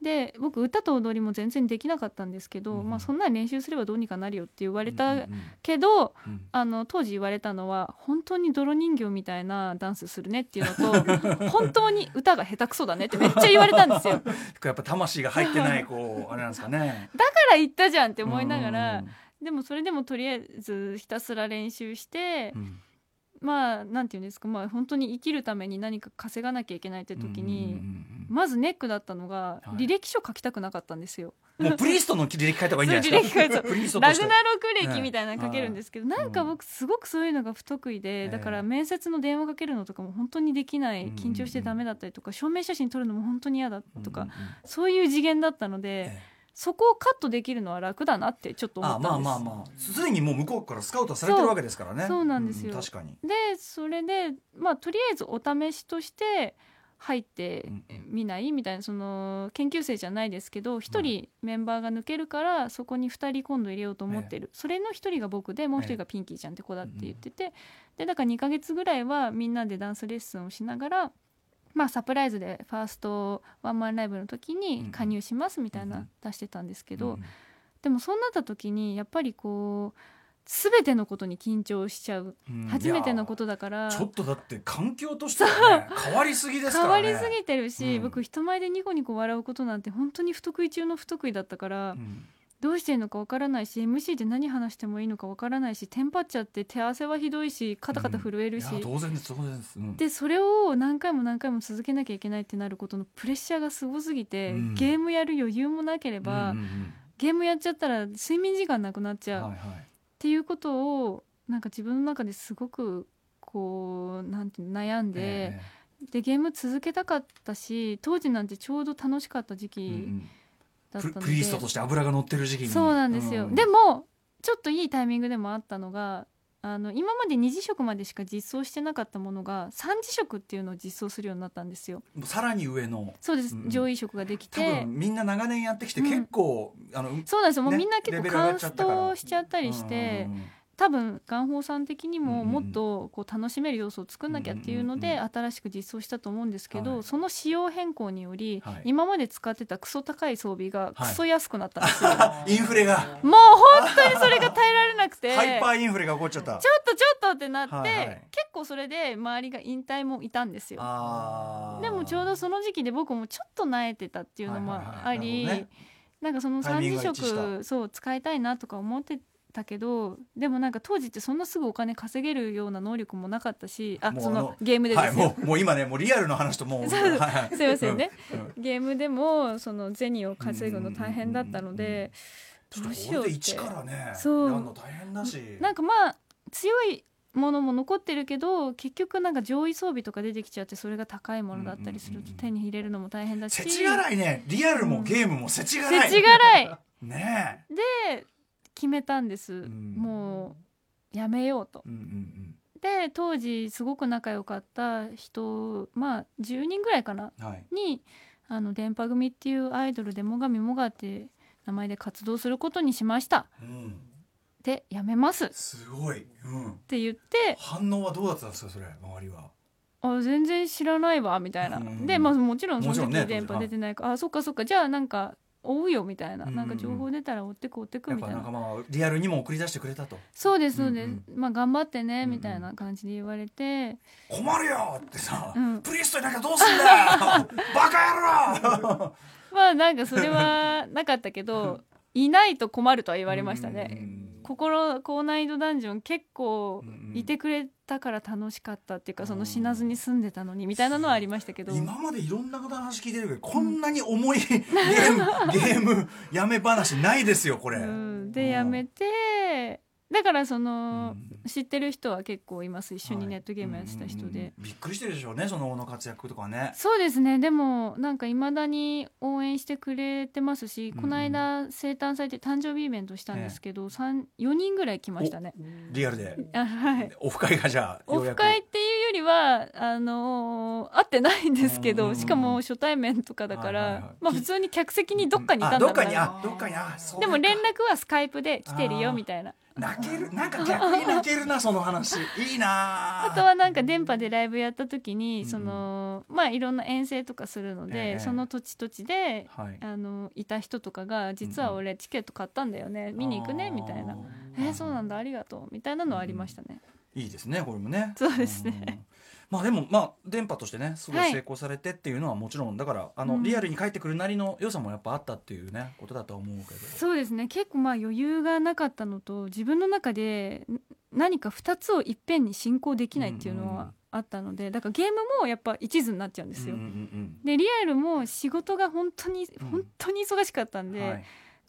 で僕歌と踊りも全然できなかったんですけど、うんうん。まあそんなに練習すればどうにかなるよって言われたけど、あの当時言われたのは本当に泥人形みたいなダンスするねっていうのと (laughs) 本当に歌が下手くそだねってめっちゃ言われたんですよ。(laughs) だかやっぱ魂が入ってないこうあれなんですかね。ら言ったじゃんって思いながら、うんでもそれでもとりあえずひたすら練習して、うん。まあなんていうんですかまあ本当に生きるために何か稼がなきゃいけないって時に、まずネックだったのが、はい。履歴書書きたくなかったんですよ。うんもうプリーストの履歴書いた方がいいんじゃないですかラグナロク歴みたいなの書けるんですけど、なんかうん。僕すごくそういうのが不得意で、ええだから面接の電話かけるのとかも本当にできないうん。緊張してダメだったりとか証明写真撮るのも本当に嫌だとか、そういう次元だったので、ええそこをカットできるのは楽だなってちょっと思あったんです。まあまあまあ。すでにもう向こうからスカウトされてるわけですからね。そうなんですよ。確かに。でそれでまあとりあえずお試しとして入ってうんみないみたいなその研究生じゃないですけど1人メンバーが抜けるからそこに2人今度入れようと思ってる、それの1人が僕でもう1人がピンキーちゃんって子だって言ってて、でだから2ヶ月ぐらいはみんなでダンスレッスンをしながら。まあ、サプライズでファーストワンマンライブの時に加入しますみたいなん出してたんですけど、うんでもそうなった時にやっぱりこう全てのことに緊張しちゃう。うん。初めてのことだから。ちょっとだって環境としてはね (laughs) 変わりすぎですからね。変わりすぎてるし、うん。僕人前でニコニコ笑うことなんて本当に不得意中の不得意だったから、うんどうしていいのかわからないし MC で何話してもいいのかわからないしテンパっちゃって手汗はひどいしカタカタ震えるし、いや当然です当然です。うん。でそれを何回も何回も続けなきゃいけないってなることのプレッシャーがすごすぎて、うん。ゲームやる余裕もなければ、うんうんゲームやっちゃったら睡眠時間なくなっちゃう、っうんはいはい。ていうことをなんか自分の中ですごくこうなんて悩んで。えでゲーム続けたかったし当時なんてちょうど楽しかった時期ププリーストとして油が乗ってる時期に。そうなんですよ、うん。でもちょっといいタイミングでもあったのがあの今まで二次職までしか実装してなかったものが三次職っていうのを実装するようになったんですよ。さらに上の。そうです、うん。上位職ができ多て分みんな長年やってきてうん。結構、あのそうなんですよ。もうねみんな結構カンストしちゃったりして、うんうんうん多分元宝さん的にももっとこう楽しめる要素を作んなきゃっていうので新しく実装したと思うんですけど、はい。その仕様変更により、はい。今まで使ってたクソ高い装備がはい。クソ安くなったんですよ、(laughs) インフレが。もう本当にそれが耐えられなくて。ハイパーインフレが起こっちゃった。ちょっとちょっとってなって、はいはい。結構それで周りが引退もいたんですよ。でもちょうどその時期で僕もちょっと慣れてたっていうのもはいはいはいあり、なんかその三次タイミングが一致した職そう使いたいなとか思ってたけどでもなんか当時ってそんなすぐお金稼げるような能力もなかったしあそのゲームでですよ、はい、もうもう今ねもうリアルの話ともう (laughs) そうはいはい。すいませんね、うん。うん。ゲームでもその銭を稼ぐの大変だったのでどうしようって。一からね。そう。やるの大変だしなんかまあ強いものも残ってるけど結局なんか上位装備とか出てきちゃってそれが高いものだったりすると手に入れるのも大変だし。世知辛いね。リアルもゲームも世知辛い、世知辛い。(laughs) ねで決めたんです、ん。もうやめようと。え、うんうん。で当時すごく仲良かった人まあ10人ぐらいかな。うんはい。にあの電波組っていうアイドルでもがみもがって名前で活動することにしました。うん。でやめます。っすごい、うん、て言って。反応はどうだったんですかそれ周りは。あ全然知らないわみたいな、うんでまあもちろんその時電波出てないから、あそっかそっか。じゃあなんか追うよみたいな、うんなんか情報出たら追ってく追ってくみたいな。なんかまあリアルにも送り出してくれたと。そうですそうです、うんまあ頑張ってねうんみたいな感じで言われて、困るよってさ、うん。プリーストいなきゃどうすんだよ。(laughs) バカ野郎。まあなんかそれは (laughs) なかったけどいないと困るとは言われましたね、うん心高難易度ダンジョン結構うん。いてくれたから楽しかったっていうかその死なずに済んでたのにみたいなのはありましたけど。今までいろんな方の話聞いてるけどこんなに重い (laughs) ゲームゲームやめ話ないですよこれ、うん、でやめてだからその、うん。知ってる人は結構います。一緒にネットゲームやってた人で、うんうんうん。びっくりしてるでしょうねその後の活躍とかね。そうですね。でもなんかいまだに応援してくれてますし、うんうん。この間生誕祭で誕生日イベントしたんですけど、三4人ぐらい来ましたね。リアルで。あはい。オフ会がじゃあオフ会っていうよりはあのー会ってないんですけうんうんうん。どしかも初対面とかだから、はいはいはい。まあ普通に客席にどっかにいたんだろうなあどっかにあどっかにあでも連絡はスカイプで来てるよみたいな泣ける (laughs) なんか逆に泣けるなその話。(laughs) いいな。あとはなんか電波でライブやった時に、うんそのまあいろんな遠征とかするので、ええ。その土地土地ではい。あのいた人とかが実は俺チケット買ったんだよね、見に行くねみたいな。あ「えーそうなんだありがとう」みたいなのはありましたね。いいですねこれもね。そうですね。んまあでもまあ電波としてねすごいはい。成功されてっていうのはもちろんだからあの、うん。リアルに帰ってくるなりの良さもやっぱあったっていうねことだとは思うけど。そうですね。結構まあ余裕がなかったのと自分の中でん何か2つをいっぺんに進行できないっていうのはあったのでだからゲームもやっぱ一途になっちゃうんですよ。うんうんでリアルも仕事が本当にうん本当に忙しかったんで、うんはい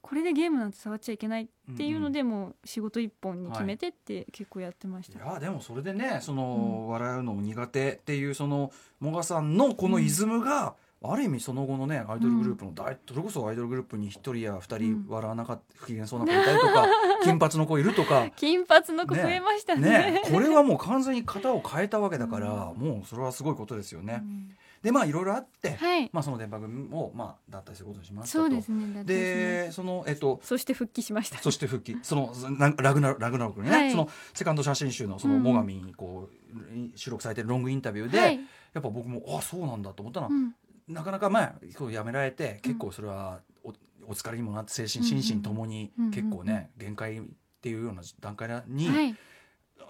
これでゲームなんて触っちゃいけないっていうので、もう仕事一本に決めてって結構やってました。い。やでもそれでねその、笑うの苦手っていうそのもがさんのこのイズムが、ある意味その後のねアイドルグループの大、それこそアイドルグループに一人や二人笑わなかった不機嫌そうな子いたりとか (laughs) 金髪の子いるとか。金髪の子増えましたね。ねこれはもう完全に型を変えたわけだから、もうそれはすごいことですよね。うんでまあいろいろあって、はい、まあその電波組をまあ脱退することにしましたと。そうですね。ですねでそのえっとそして復帰しました。そして復帰。そのなラグナラグナロクにね、はい。そのセカンド写真集のそのうん。最上にこう収録されてるロングインタビューで、はい、やっぱ僕もあそうなんだと思ったのは、うん。なかなかまあこうやめられて結構それはおお疲れにもなって精神うんうん心身ともにうんうん結構ね限界っていうような段階にはい、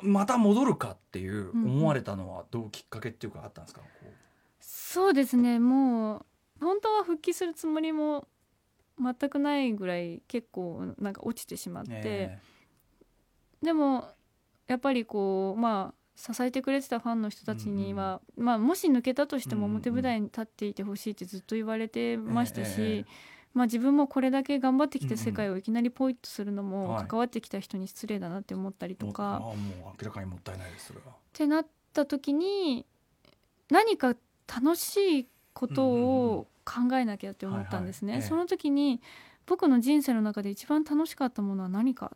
また戻るかっていううんうん。思われたのはどうきっかけっていうかあったんですか、こそうですね。もう本当は復帰するつもりも全くないぐらい結構なんか落ちてしまっうて、ねでもやっぱりこうまあ支えてくれてたファンの人たちには、まあ、もし抜けたとしてもうんうん表舞台に立っていてほしいってずっと言われてましたし、ええええまあ、自分もこれだけ頑張ってきうんうんて世界をいきなりポイッとするのもはい。関わってきた人に失礼だなって思ったりとか、もうああもう明らかにもったいないですそれは。ってなった時に何か楽しいことを考えなきゃって思ったんですね。その時に僕の人生の中で一番楽しかったものは何か、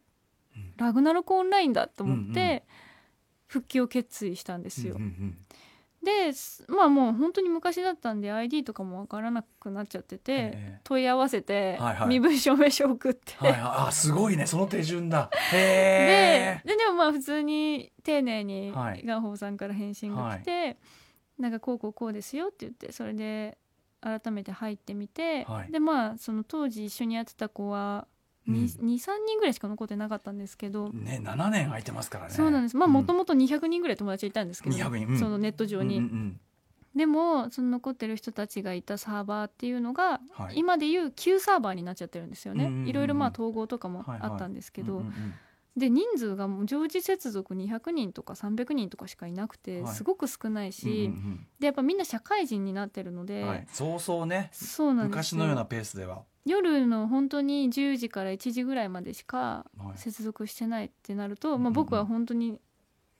うん。ラグナロクオンラインだと思って、復帰を決意したんですよ。ですまあもう本当に昔だったんで ID とかも分からなくなっちゃってて、ええ。問い合わせてはいはい。身分証明書送って、はいはい、あすごいね。その手順だ。へえ。でででもまあ普通に丁寧にはい。ガンホーさんから返信が来て、なんかこうこうこうですよって言ってそれで改めて入ってみて、はい。でまあその当時一緒にやってた子はうん。23、人ぐらいしか残ってなかったんですけど、ね7年空いてますからね。そうなんです。まあうん。もともと200人ぐらい友達いたんですけど、200人うん。そのネット上に。うんうんでもその残ってる人たちがいたサーバーっていうのが、はい。今でいう旧サーバーになっちゃってるんですよね、いろいろまあ統合とかもはいはいあったんですけど、うんうんうんで人数がもう常時接続200人とか300人とかしかいなくてはい。すごく少ないし、うんでやっぱみんな社会人になってるので、うんはい、そうそうね。そうなんですよ。昔のようなペースでは、夜の本当に10時から1時ぐらいまでしかはい。接続してないってなると、うんうんまあ、僕は本当に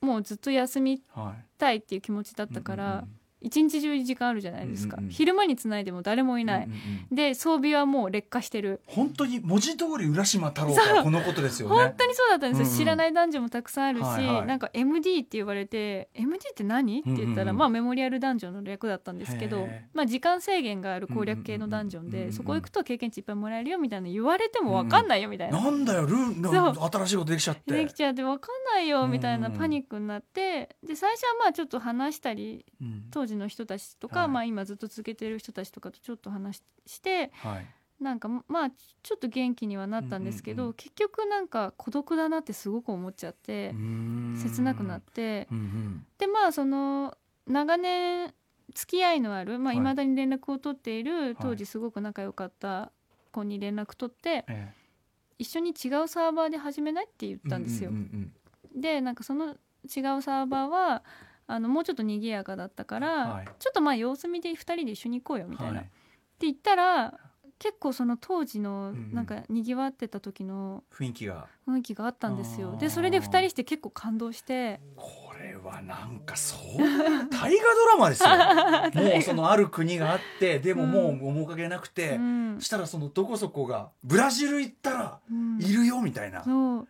もうずっと休みはい、たいっていう気持ちだったから、一日中時間あるじゃないですか、うんうんうん。昼間につないでも誰もいない、うんうんうん。で装備はもう劣化してる。本当に文字通り浦島太郎からこのことですよね。本当にそうだったんですよ、うんうん。知らない男女もたくさんあるし、はいはい。なんか MD って言われて MD って何？って言ったら、うんうんうんまあメモリアルダンジョンの略だったんですけどまあ、時間制限がある攻略系のダンジョンで、うんうんうんうん。そこ行くと経験値いっぱいもらえるよみたいな。言われても分かん。ないよみたいな。なんだよルーそう。な新しいことできちゃって。できちゃって分かんないよみたいなうんうん。パニックになってで最初はまあちょっと話したりうん。当時の人たちとか、はい。まあ、今ずっと続けてる人たちとかとちょっと話ししてはい。なんかまあちょっと元気にはなったんですけど、うんうんうん。結局なんか孤独だなってすごく思っちゃって、切なくなって。うんうん。でまあその長年付き合いのあるまあ、はい。未だに連絡を取っている当時すごく仲良かった子に連絡取って、え一緒に違うサーバーで始めないって言っえたんですよ。うんうん。でなんかその違うサーバーはあのもうちょっと賑やかだったから、はい。ちょっとまあ様子見で2人で一緒に行こうよみたいな、はい。って言ったら結構その当時のうんうん。なんかにぎわってた時の雰囲気が。雰囲気があったんですよ。でそれで2人して結構感動して。これはなんかそう大河ドラマですよ。(laughs) もうそのある国があってでももう面影なくて、うん。したらそのどこそこがブラジル行ったらうん。いるよみたいな、そう。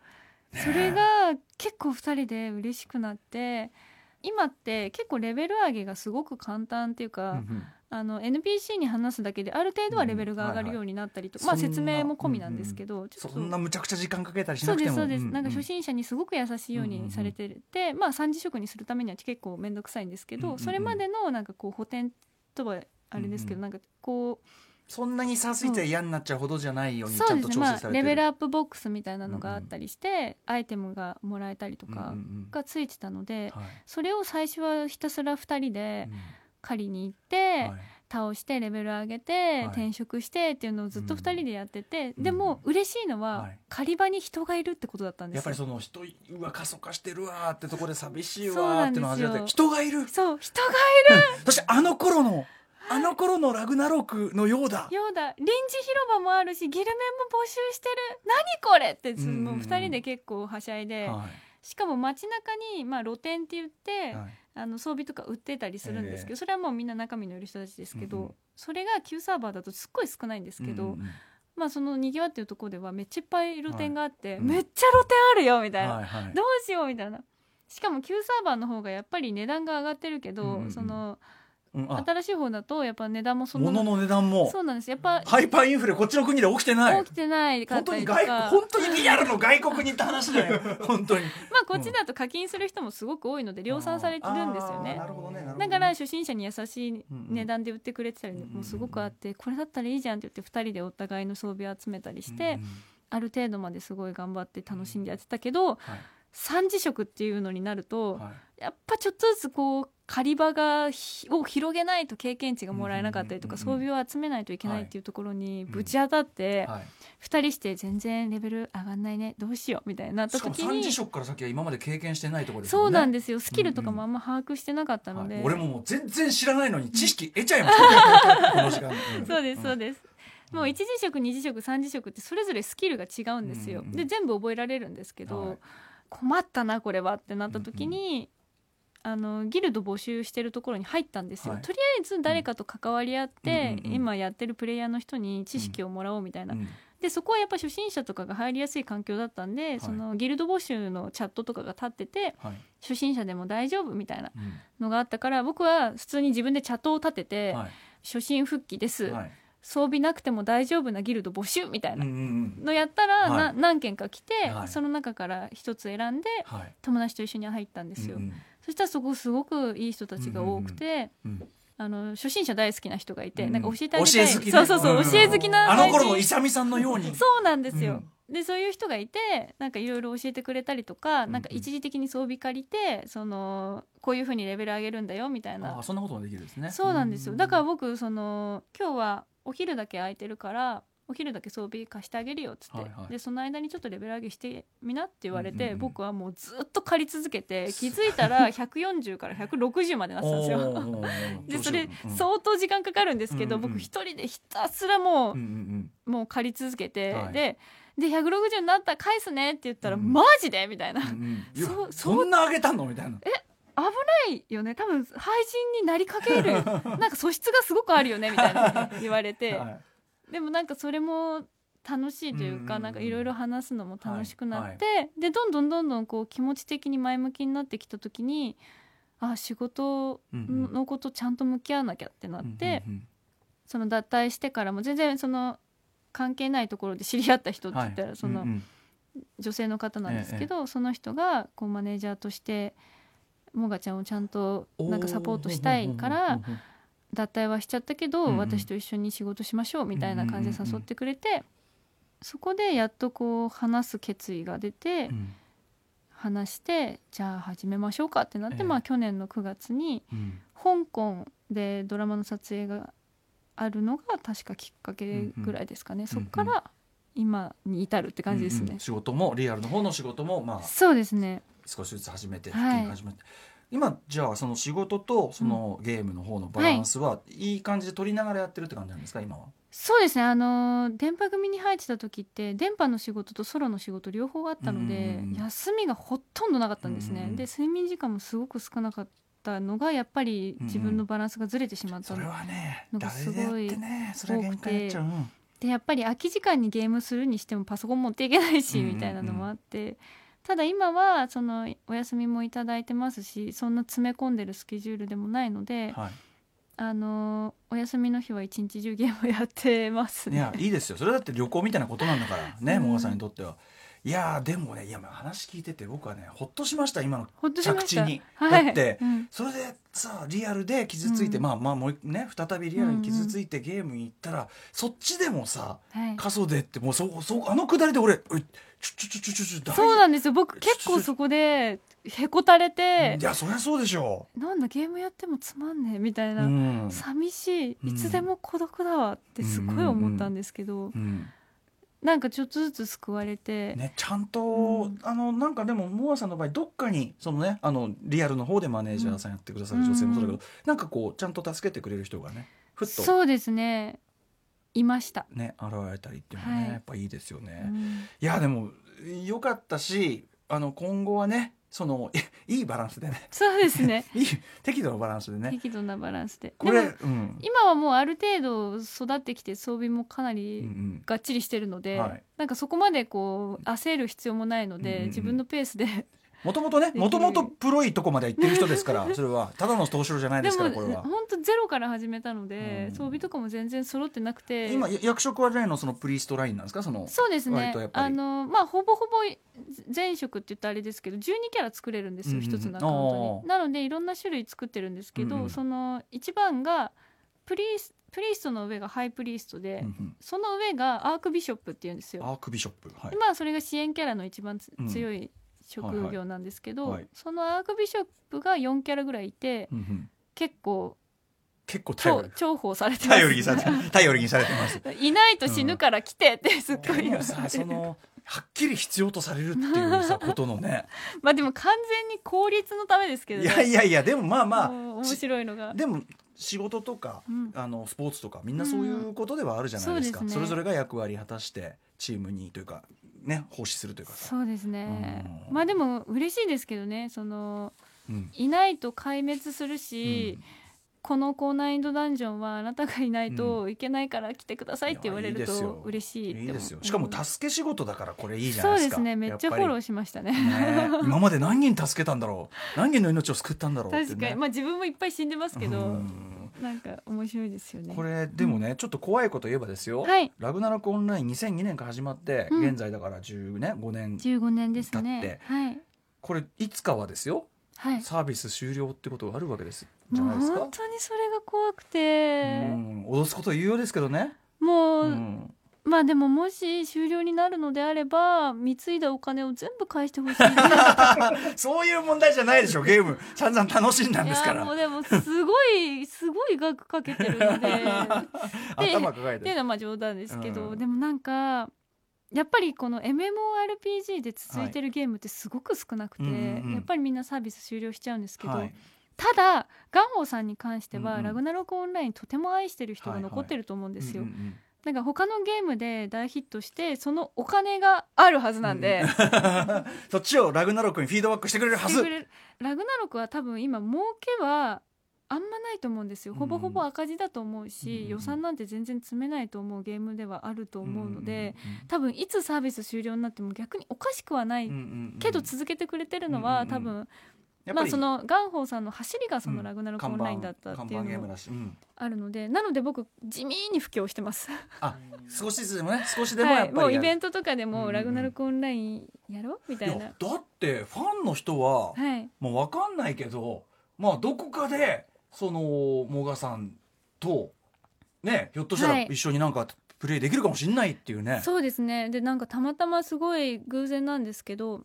ねそれが結構2人で嬉しくなって今って結構レベル上げがすごく簡単っていうか、うんうん。あの NPC に話すだけである程度はレベルが上がるようになったりとか、まあうん。はいはい説明も込みなんですけど、ちょっとそんなむちゃくちゃ時間かけたりしそうなくても。です。そうです、んなんか初心者にすごく優しいようにされてて、まあ三次職にするためには結構面倒くさいんですけど、うんうんうん。それまでのなんかこう補填とはあれですけど、うん。なんかこうそんなに差ついて嫌になっちゃうほどじゃないようにちゃんとそうですね、まあ、調整されてる、レベルアップボックスみたいなのがあったりして、アイテムがもらえたりとかうんうんがついてたので、うんはい。それを最初はひたすら2人でうん。狩りに行って、はい。倒してレベル上げて、はい。転職してっていうのをずっとうん。2人でやってて、うん。でも嬉しいのは、はい。狩り場に人がいるってことだったんですよ。やっぱりその人うわ過疎化してるわーってところで寂しいわーってのを始めて人がいる。そう人がそしてあの頃のあの頃のラグナロクのようだ。ようだ。臨時広場もあるしギルメンも募集してる。何これってもう2人で結構はしゃいで、はしかも街中にまあ露店って言って、いはい。あの装備とか売ってたりするんですけど、えそれはもうみんな中身のいる人たちですけど、うんうん。それが旧サーバーだとすっごい少ないんですけど、うんうんまあそのにぎわってるところではめっちゃいっぱい露店があって、うんめっちゃ露店あるよみたいな、はいはい。どうしようみたいな。しかも旧サーバーの方がやっぱり値段が上がってるけど、うんうんうん。そのうんあ。新しい方だとやっぱ値段もそんな物の値段も。そうなんです。やっぱハイパーインフレこっちの国で起きてない。起きてないか本当にったりとか。外本当にリアルの外国に行った話だよ。(laughs) 本当に。まあこっちだと課金する人もすごく多いので量産されてるんですよね。あーなるほどねなるほどね。だから初心者に優しい値段で売ってくれてたりもすごくあってこれだったらいいじゃんって言って2人でお互いの装備を集めたりしてうんうんある程度まですごい頑張って楽しんでやってたけどはい。三次職っていうのになるとはい。やっぱちょっとずつこう狩り場がひを広げないと経験値がもらえなかったりとか装備を集めないといけないっていうところにぶち当たってはい。2人して全然レベル上がんないねどうしようみたいになったしかも時に三次職から先は今まで経験してないところですそうなんでですよ。スキルとかもあんま把握してなかったので、俺ももう全然知らないのに知識得ちゃいました、(laughs) そうですそうす、です、もう一次職二次職三次職ってそれぞれスキルが違うんですよ、で全部覚えられるんですけど、はい。困ったなこれはってなった時に、あのギルド募集してるところに入ったんですよ、はい。とりあえず誰かと関わり合って、うんうんうん。今やってるプレイヤーの人に知識をもらおうみたいな、うんでそこはやっぱ初心者とかが入りやすい環境だったんで、い。そのギルド募集のチャットとかが立っててはい。初心者でも大丈夫みたいなうん。のがあったから僕は普通に自分でチャットを立てて、はい。初心復帰です、はい。装備なくても大丈夫なギルド募集みたいうんなうんうん。のやったら、はい。な何件か来て、はい。その中から一つ選んではい。友達と一緒に入ったんですよ、うんそしたらそこすごくいい人たちが多くて、うんあの初心者大好きな人がいて、うんなんか教えてあげたい、ね。そうそうそう、ん教え好きなあの頃の勇さんのように。(laughs) そうなんですよ、でそういう人がいてなんかいろいろ教えてくれたりとか、うんなんか一時的に装備借りてそのこういうふうにレベル上げるんだよみたいあな。あそんなこともできるんですね。そうなんですよ。だから僕その今日はお昼だけ空いてるからお昼だけ装備貸してあげるよっつって、はいはい。でその間にちょっとレベル上げしてみなって言われて、うんうんうん。僕はもうずっと借り続けて気づいたら140から160までなってたんですよ。(laughs) でそれうん。相当時間かかるんですけど、うんうん僕一人でひたすらもう、うんうんもう借り続けて、はい。でで160になったら返すねって言ったら、うんマジで？みたいな、うんうん。そうそんなあげたの？みたいな。ないよね。多分廃人になりかける。(laughs) なんか素質がすごくあるよねみたいな言われて、(laughs) はいでもなんかそれも楽しいというか、うんなんかいろいろ話すのも楽しくなって、でどんどんどんどんこう気持ち的に前向きになってきた時にあ仕事のことちゃんと向き合わなきゃってなって、うんうんその脱退してからも全然その関係ないところで知り合った人って言ったら、はい。そのうんうん。女性の方なんですけど、その人がこうマネージャーとしてもがちゃんをちゃんとなんかサポートしたいから脱退はしちゃったけど、うんうん。私と一緒に仕事しましょうみたいな感じで誘ってくれて、そこでやっとこう話す決意が出て、うん。話してじゃあ始めましょうかってなって、ええ。まあ去年の9月にうん。香港でドラマの撮影があるのが確かきっかけぐらいですかね、んそっから今に至るって感じですね、うんうん仕事もリアルの方の仕事もまあそうですね。少しずつ始めて、はい。始めて今じゃあその仕事とそのゲームの方のバランスはいい感じで取りながらやってるって感じなんですか？今は。そうですね。あの電波組に入ってた時って電波の仕事とソロの仕事両方あったので、うん休みがほとんどなかったんですね、うんで睡眠時間もすごく少なかったのがやっぱり自分のバランスがずれてしまったのそれはねなんか誰でやってねそれは限界やっちゃう。うん。でやっぱり空き時間にゲームするにしてもパソコン持っていけないし、うんうんうん。みたいなのもあってただ今はそのお休みもいただいてますしそんな詰め込んでるスケジュールでもないので、はいあのお休みの日は一日中ゲームやってますね。いやいいですよそれだって旅行みたいなことなんだからねうんもがさんにとっては。いやーでもねいやまあ話聞いてて僕はねほっとしました今の着地に。はい。だってうん。それでさリアルで傷ついて、うん。まあまあもうね再びリアルに傷ついてゲームに行ったら、そっちでもさはい。過疎でってもうそそうあのくだりで俺「おいちょちょちょちょちょちょ大丈夫そうなんですよ。僕結構そこでへこたれていやそりゃそうでしょなんだゲームやってもつまんねえみたいう、な、うん。寂しい。うんいつでも孤独だわってすごい思ったんですけど、うんなんかちょっとずつ救われて、ね、ちゃんと、うん。あのなんかでもモアさんの場合どっかにそのねあのリアルの方でマネージャーさんやってくださる女性もそうだけど、うんなんかこうちゃんと助けてくれる人がねふっと。そうですね。いました、ね現れたりっていうのはね、はい。やっぱいいですよね。うん。いやでも良かったしあの今後はねそのい (laughs) いいバランスでね。そうですね。(laughs) いい適度なバランスでね。適度なバランスで。これうん。今はもうある程度育ってきて装備もかなうんうりん。がっちりしてるので、はい。なんかそこまでこう焦る必要もないので、うんうんうん。自分のペースでもともとねもともとプロいとこまで行ってる人ですから (laughs) それはただの投資じゃないでですもからこれは。本当ゼロから始めたので、うん。装備とかも全然揃ってなくて。今や役職は例のそのプリーストラインなんですか？そのそうですね。あのまあほぼほぼ全職って言ったらあれですけど12キャラ作れるんですよ一、つのアカウントに。なのでいろんな種類作ってるんですけど、その一番がプリースプリーストの上がハイプリーストで、うんうん。その上がアークビショップっていうんですよ。アークビショップはい。でまあそれが支援キャラの一番つうん。強い職業なんですけど、はいはい。そのアークビショップが4キャラぐらいいてうんうん。結構結構頼重宝されてます。頼りにされて頼りにされてます。いないと死ぬから来てってすっごい言われて。そのはっきり必要とされるっていうさことのね。(laughs) まあでも完全に効率のためですけどね。いやいやいやでもまあまもう面あ白いのが。でも仕事とか、うん。あのスポーツとかみんなそういうことではあるじゃないですか、うん。そすね。それぞれが役割果たしてチームにというかね奉仕するというかさ、そうですね。うん。まあでも嬉しいですけどねそのうん。いないと壊滅するし、この高難易度ダンジョンはあなたがいないといけないから来てくださいって言われると嬉しい。いいですよ。うんしかも助け仕事だからこれいいじゃそうでないですか。すねめっちゃフォローーしましたね。ね今まで何人助けたんだろう。何人の命を救ったんだろうね、確かに。まあ自分もいっぱい死んでますけど。うんなんか面白いですよね。これでもね、ちょっと怖いこと言えばですよ、はい。ラグナロクオンライン2002年から始まって、うん。現在だから10年5年15年ですね。はい。これいつかはですよ。はい。サービス終了ってことがあるわけです。じゃないですか。本当にそれが怖くて。うん。脅すこと言うようですけどね、もう、うんまあでももし終了になるのであれば貢いだお金を全部返してほしい (laughs) そういう問題じゃないでしょゲーム。散々楽しんだんですから。いやもうでもすごいすごい額かけてるので。(laughs) 頭抱えてっていうのはまあ冗談ですけど、うん。でもなんかやっぱりこの MMORPG で続いてるゲームってすごく少なくて、うんうんうん。やっぱりみんなサービス終了しちゃうんですけど、はい。ただガンホーさんに関しては、うんうん。ラグナロクオンラインとても愛してる人が残ってると思うんですよ。うんうんなんか他のゲームで大ヒットしてそのお金があるはずなんで、うん。(laughs) そっちをラグナロクにフィードバックしてくれるはず。ラグナロクは多分今儲けはあんまないと思うんですよ。ほぼほぼ赤字だと思うし、うん予算なんて全然積めないと思うゲームではあると思うので、うん。多分いつサービス終了になっても逆におかしくはない、けど続けてくれてるのは多分、まあそのガンホーさんの走りがそのラグナロクオンラインだったって看いうのもあるのでなので僕地味に布教してます。あ (laughs) 少しずつでもね少しでもやはい、っぱりやる。もうイベントとかでもラグナロクオンラインやろうみたいな。いやだってファンの人は、はい。もう分かんないけどまあどこかでそのモガさんとねひょっとしたらはい。一緒になんかプレイできるかもしれないっていうね、そうですね。でなんかたまたますごい偶然なんですけど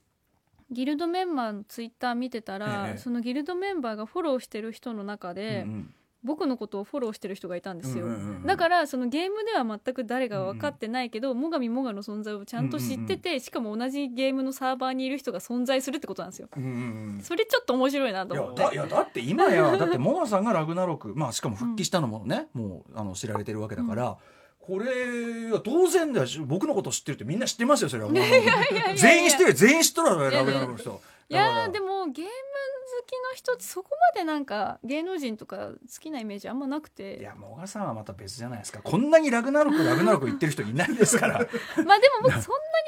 ギルドメンバーのツイッター見てたら、ええそのギルドメンバーがフォローしてる人の中うんうで、ん。僕のことをフォローしてる人がいたんですよ、うんうんうんうん。だからそのゲームでは全く誰が分かってないけど、最上もがの存在をちゃんと知ってて、しかも同じゲームのサーバーにいる人が存在するってことなんですよ。うんうんうんそれちょっと面白いなと思って。だいやだって今やだってモガさんがラグナロクまあしかも復帰したのもね、もうあの知られてるわけだから、これは当然だし僕のこと知ってるってみんな知ってますよそれは。もう全員知ってるよ全員知っとるわよラグナロクの人いやでもゲーム好きの人ってそこまでなんか芸能人とか好きなイメージあんまなくいてやモガさんはまた別じゃないですか。こんなにラグナロクラグナロク言ってる人いないですから。(laughs) まあでも僕そんなに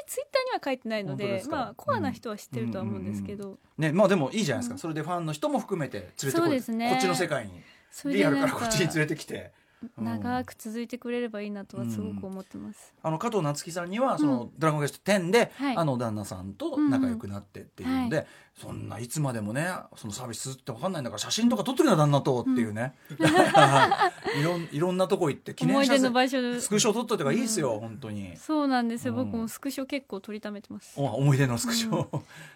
ツイッターには書いてないのでまあコアな人は知ってるとは思うんですけど、ねまあでもいいじゃないですか、それでファンの人も含めて連れてこい。そうですね。こっちの世界に。リアルかからこっちに連れてきて、うん長く続いてくれればいいなとはすごく思ってます、あの加藤夏樹さんにはその、ドラゴンゲスト10で、はい。あの旦那さんと仲良くなってっていうので、そんないつまでもねそのサービスって分かんないんだから写真とか撮ってるな旦那とっていうね、(laughs) いろんいろんなとこ行って記念写真の場所。スクショ撮っといた方がいいですよ、本当に。そうなんですよ、うん。僕もスクショ結構撮りためてます。お思い出のスクショ、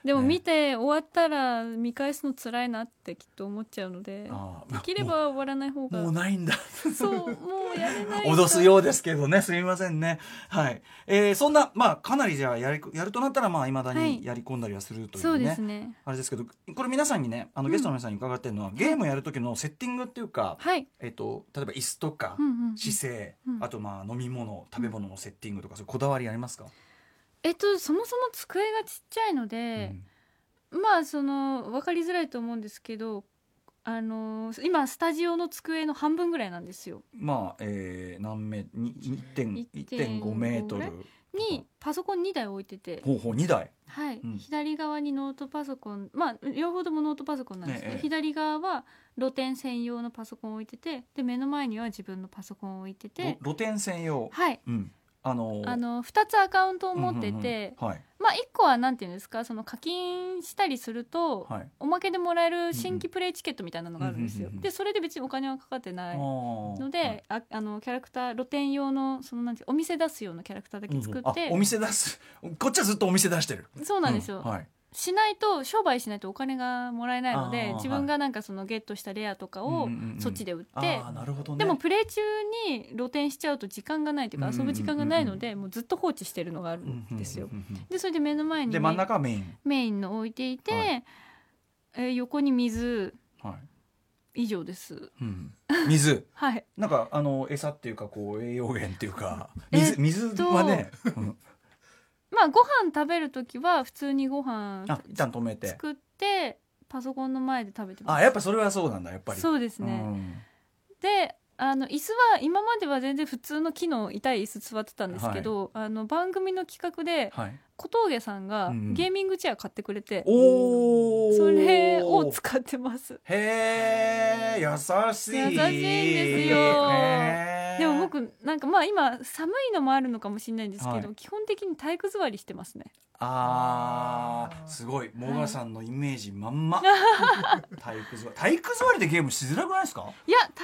でもね。見て終わったら見返すの辛いなってきっと思っちゃうのであできれば終わらない方もうもうがないんだ。そうもうやれない脅すようですけどね。すみませんね。はい、えーそんなまあかなりじゃあやりやるとなったらまあいまだはい。にやり込んだりはするというね、そうですねあれですけどこれ皆さんにねあのゲストの皆さんに伺ってるのは、ゲームやる時のセッティングっていうか、はい、えっと例えば椅子とか、うんうんうん姿勢、うん。あとまあ飲み物食べ物のセッティングとかそういうこだわりありますか、えっとそもそも机がちっちゃいので、まあその分かりづらいと思うんですけどあの今スタジオの机の半分ぐらいなんですよ。まあ、えー、何メに1.5 1.5メートルにパソコン2台置いてて。ほうほう2台。はい、うん。左側にノートパソコン。まあ両方ともノートパソコンなんですけど、ええ。左側は露天専用のパソコンを置いててで目の前には自分のパソコンを置いてて。ろ露天専用、はい。うん、あのーあの2つアカウントを持ってて、うんうんうん。はい。まあ1個はなんていうんですかその課金したりすると、はい。おまけでもらえる新規プレイチケットみたいなのがあるんですよ。うんうんうんうん。でそれで別にお金はかかってないのので、ああのキャラクター露店用のそのなんていうお店出すようなキャラクターだけ作って、お店出す。こっちはずっとお店出してる。そうなんですよ、うん。はいしないと商売しないとお金がもらえないので自分がなんかそのゲットしたレアとかをそっちで売って、ね。でもプレイ中に露店しちゃうと時間がないというか遊ぶ時間がないのでもうずっと放置してるのがあるんですよ。でそれで目の前にで真ん中はメイン。メインの置いていて、はえー横に水はい。以上です。うん、水。(laughs) はい。なんかあの餌っていうかこう栄養源っていうかえ水っと水はね、うんまあご飯食べる時は普通にご飯あ一旦止めて。作ってパソコンの前で食べてます。あやっぱそれはそうなんだやっぱり。そうですね。ん。であの椅子は今までは全然普通の木の痛い椅子座ってたんですけど、あの番組の企画ではい、小峠さんがうんうん。ゲーミングチェア買ってくれて、おおそれを使ってます。へえ優しい。優しいんですよ。でも僕なんかまあ今寒いのもあるのかもしれないんですけど、はい。基本的に体育座りしてますね。あー。すごいモガさんのイメージまんま体育座り。体育座りでゲームしづらくないですか？いや体育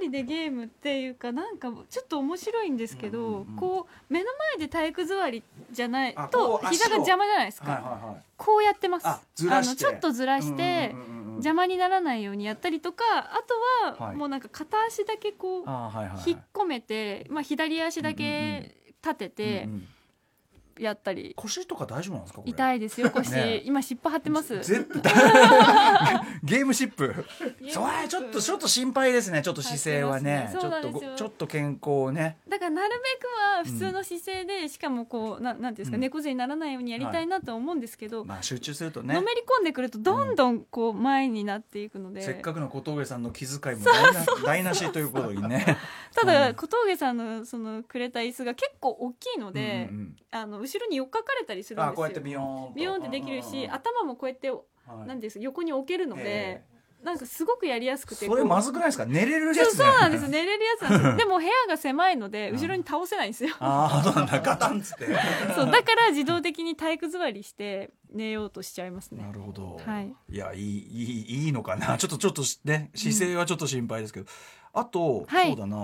座りでゲームっていうかなんかちょっと面白いんですけど、うんうんうん。こう目の前で体育座りじゃないあと膝が邪魔じゃないですか、はいはいはい。こうやってます。あのちょっとずらして、うんうんうんうん邪魔にならないようにやったりとかあとは、はい。もうなんか片足だけこうはいはいはい。引っ込めて、まあ、左足だけ立ててうんうんやったり、腰とか大丈夫なんですか痛いですよ腰、ね今湿布貼ってます。絶対 (laughs) ゲームシップ。それちょっとちょっと心配ですね。ちょっと姿勢はね。ねちょっとごちょっと健康をね。だからなるべくは普通の姿勢で、しかもこうななんていうんですか、うん。猫背にならないようにやりたいなとは思うんですけど、まあ集中するとね。のめり込んでくるとどんどんこう前になっていくので、せっかくの小峠さんの気遣いも台無しということにね。(laughs) たうん。だ小峠さんのそのくれた椅子が結構大きいので、うんうん。あの後ろに寄っかかれたりするんですよ。こうやってビヨーンと。ビヨンってできるし、うん頭もこうやってはい。なんです横に置けるので、えなんかすごくやりやすくてそれまずくないですか？寝れるやつそうそうなんです。ね寝れるやつなんです。よ (laughs) でも部屋が狭いので後ろに倒せないんですよ。ああそうなんだ。ガタンっつって。(laughs) そうだから自動的に体育座りして寝ようとしちゃいますね。なるほど、はい、やいいいいいいのかな。ちょっとちょっとね姿勢はちょっと心配ですけど、あと、はい。そうだな